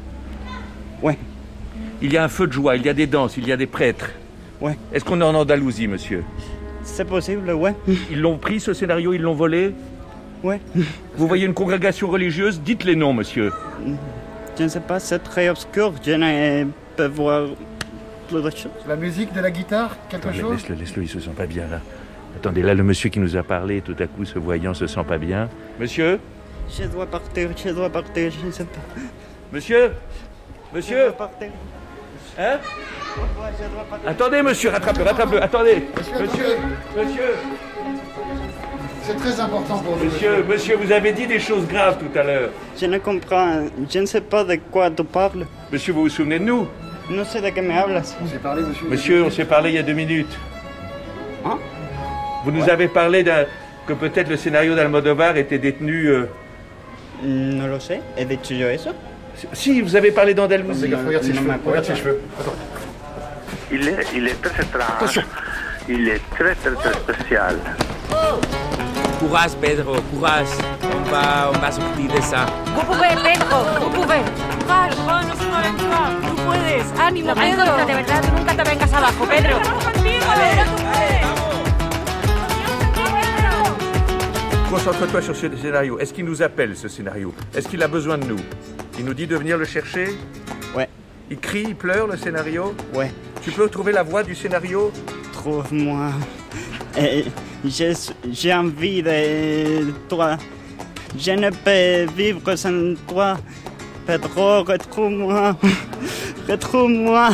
Oui. Il y a un feu de joie, il y a des danses, il y a des prêtres Oui. Est-ce qu'on est en Andalousie, monsieur? C'est possible, ouais. Ils l'ont pris, ce scénario, ils l'ont volé? Ouais. Vous voyez une congrégation religieuse? Dites les noms, monsieur. Je ne sais pas, c'est très obscur. Je ne peux voir plus de choses. La musique, de la guitare, quelque Attendez, chose? laisse-le, laisse-le, il se sent pas bien là. Attendez, là, le monsieur qui nous a parlé, tout à coup, ce voyant se sent pas bien. Monsieur Je dois partir, je dois partir, je ne sais pas. Monsieur Je Monsieur dois partir. Hein Ouais, je dois partir. Attendez, monsieur, rattrape-le, rattrape-le, attendez Monsieur, Monsieur Monsieur C'est très important pour nous. Monsieur, monsieur, vous avez dit des choses graves tout à l'heure. Je ne comprends, je ne sais pas de quoi tu parles. Monsieur, vous vous souvenez de nous No sé de qué me hablas. J'ai parlé, monsieur. Monsieur, on s'est parlé il y a deux minutes. Hein Vous nous avez parlé d'un- que peut-être le scénario d'Almodovar était détenu... euh, No lo sé, he dicho yo eso. Si, vous avez parlé d'Andalousie. Regarde, regarde ses cheveux. me acuerdo. Regarde ses cheveux. Attends. Il est, il est très étrange. Il est très, très, très spécial. Courage, Pedro, courage. On va, on va sortir de ça. Vous pouvez, Pedro, vous pouvez. Courage. Tú puedes. Ánimo, Pedro. de verdad, tú nunca te vengas abajo, Pedro. Estamos contigo. Pedro, tú puedes. Concentre-toi sur ce scénario. Est-ce qu'il nous appelle, ce scénario? Est-ce qu'il a besoin de nous? Il nous dit de venir le chercher? Ouais, Il crie, il pleure, le scénario? Ouais. Tu peux trouver la voix du scénario? Trouve-moi. Et J'ai envie de toi. Je ne peux vivre sans toi. Pedro, retrouve-moi. Retrouve-moi.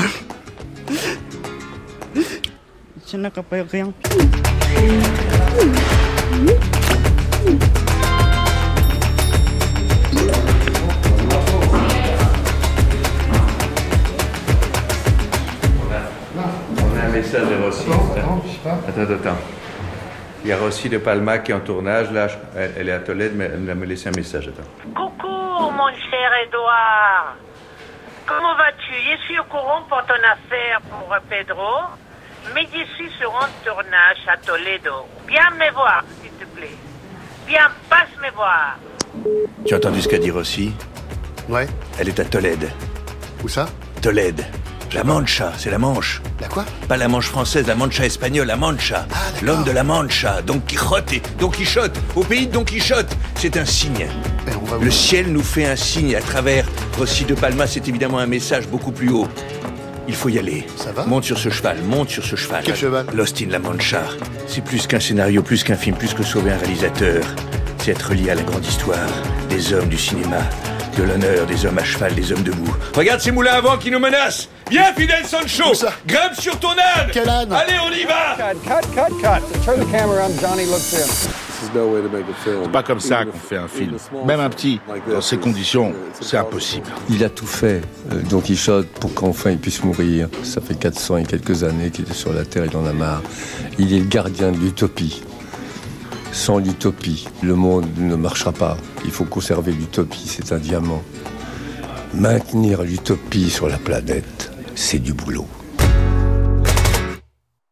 Je ne rappelle rien. Il y a Rossi de Palma qui est en tournage. Là, elle est à Tolède, mais elle m'a laissé un message. Attends. Coucou, mon cher Edouard. Comment vas-tu? Je suis au courant pour ton affaire pour Pedro, mais je suis sur un tournage à Toledo. Viens me voir, s'il te plaît. Viens, passe me voir. Tu as entendu ce qu'a dit Rossi? Ouais. Elle est à Tolède. Où ça? Tolède. La Mancha, c'est la Manche. La quoi? Pas la Manche française, la Mancha espagnole, la Mancha. L'homme de la Mancha, Don Quichotte, et Don Quichotte, au pays de Don Quichotte. C'est un signe. Le ciel nous fait un signe à travers Rossi de Palma, c'est évidemment un message beaucoup plus haut. Il faut y aller. Ça va? Monte sur ce cheval, monte sur ce cheval. Quel cheval? Lost in la Mancha. C'est plus qu'un scénario, plus qu'un film, plus que sauver un réalisateur. C'est être lié à la grande histoire des hommes du cinéma, De l'honneur, des hommes à cheval, des hommes debout. Regarde ces moulins à vent qui nous menacent Viens, Fidel Sancho Grimpe sur ton âne Quel âne Allez, on y va Cut, cut, cut. Turn the camera on. Johnny looks in. C'est pas comme ça qu'on fait un film. Même un petit, dans ces conditions, c'est impossible. Il a tout fait, euh, Don Quichotte, pour qu'enfin il puisse mourir. Ça fait 400 et quelques années qu'il est sur la Terre, il en a marre. Il est le gardien de l'utopie. Sans l'utopie, le monde ne marchera pas. Il faut conserver l'utopie, c'est un diamant. Maintenir l'utopie sur la planète, c'est du boulot.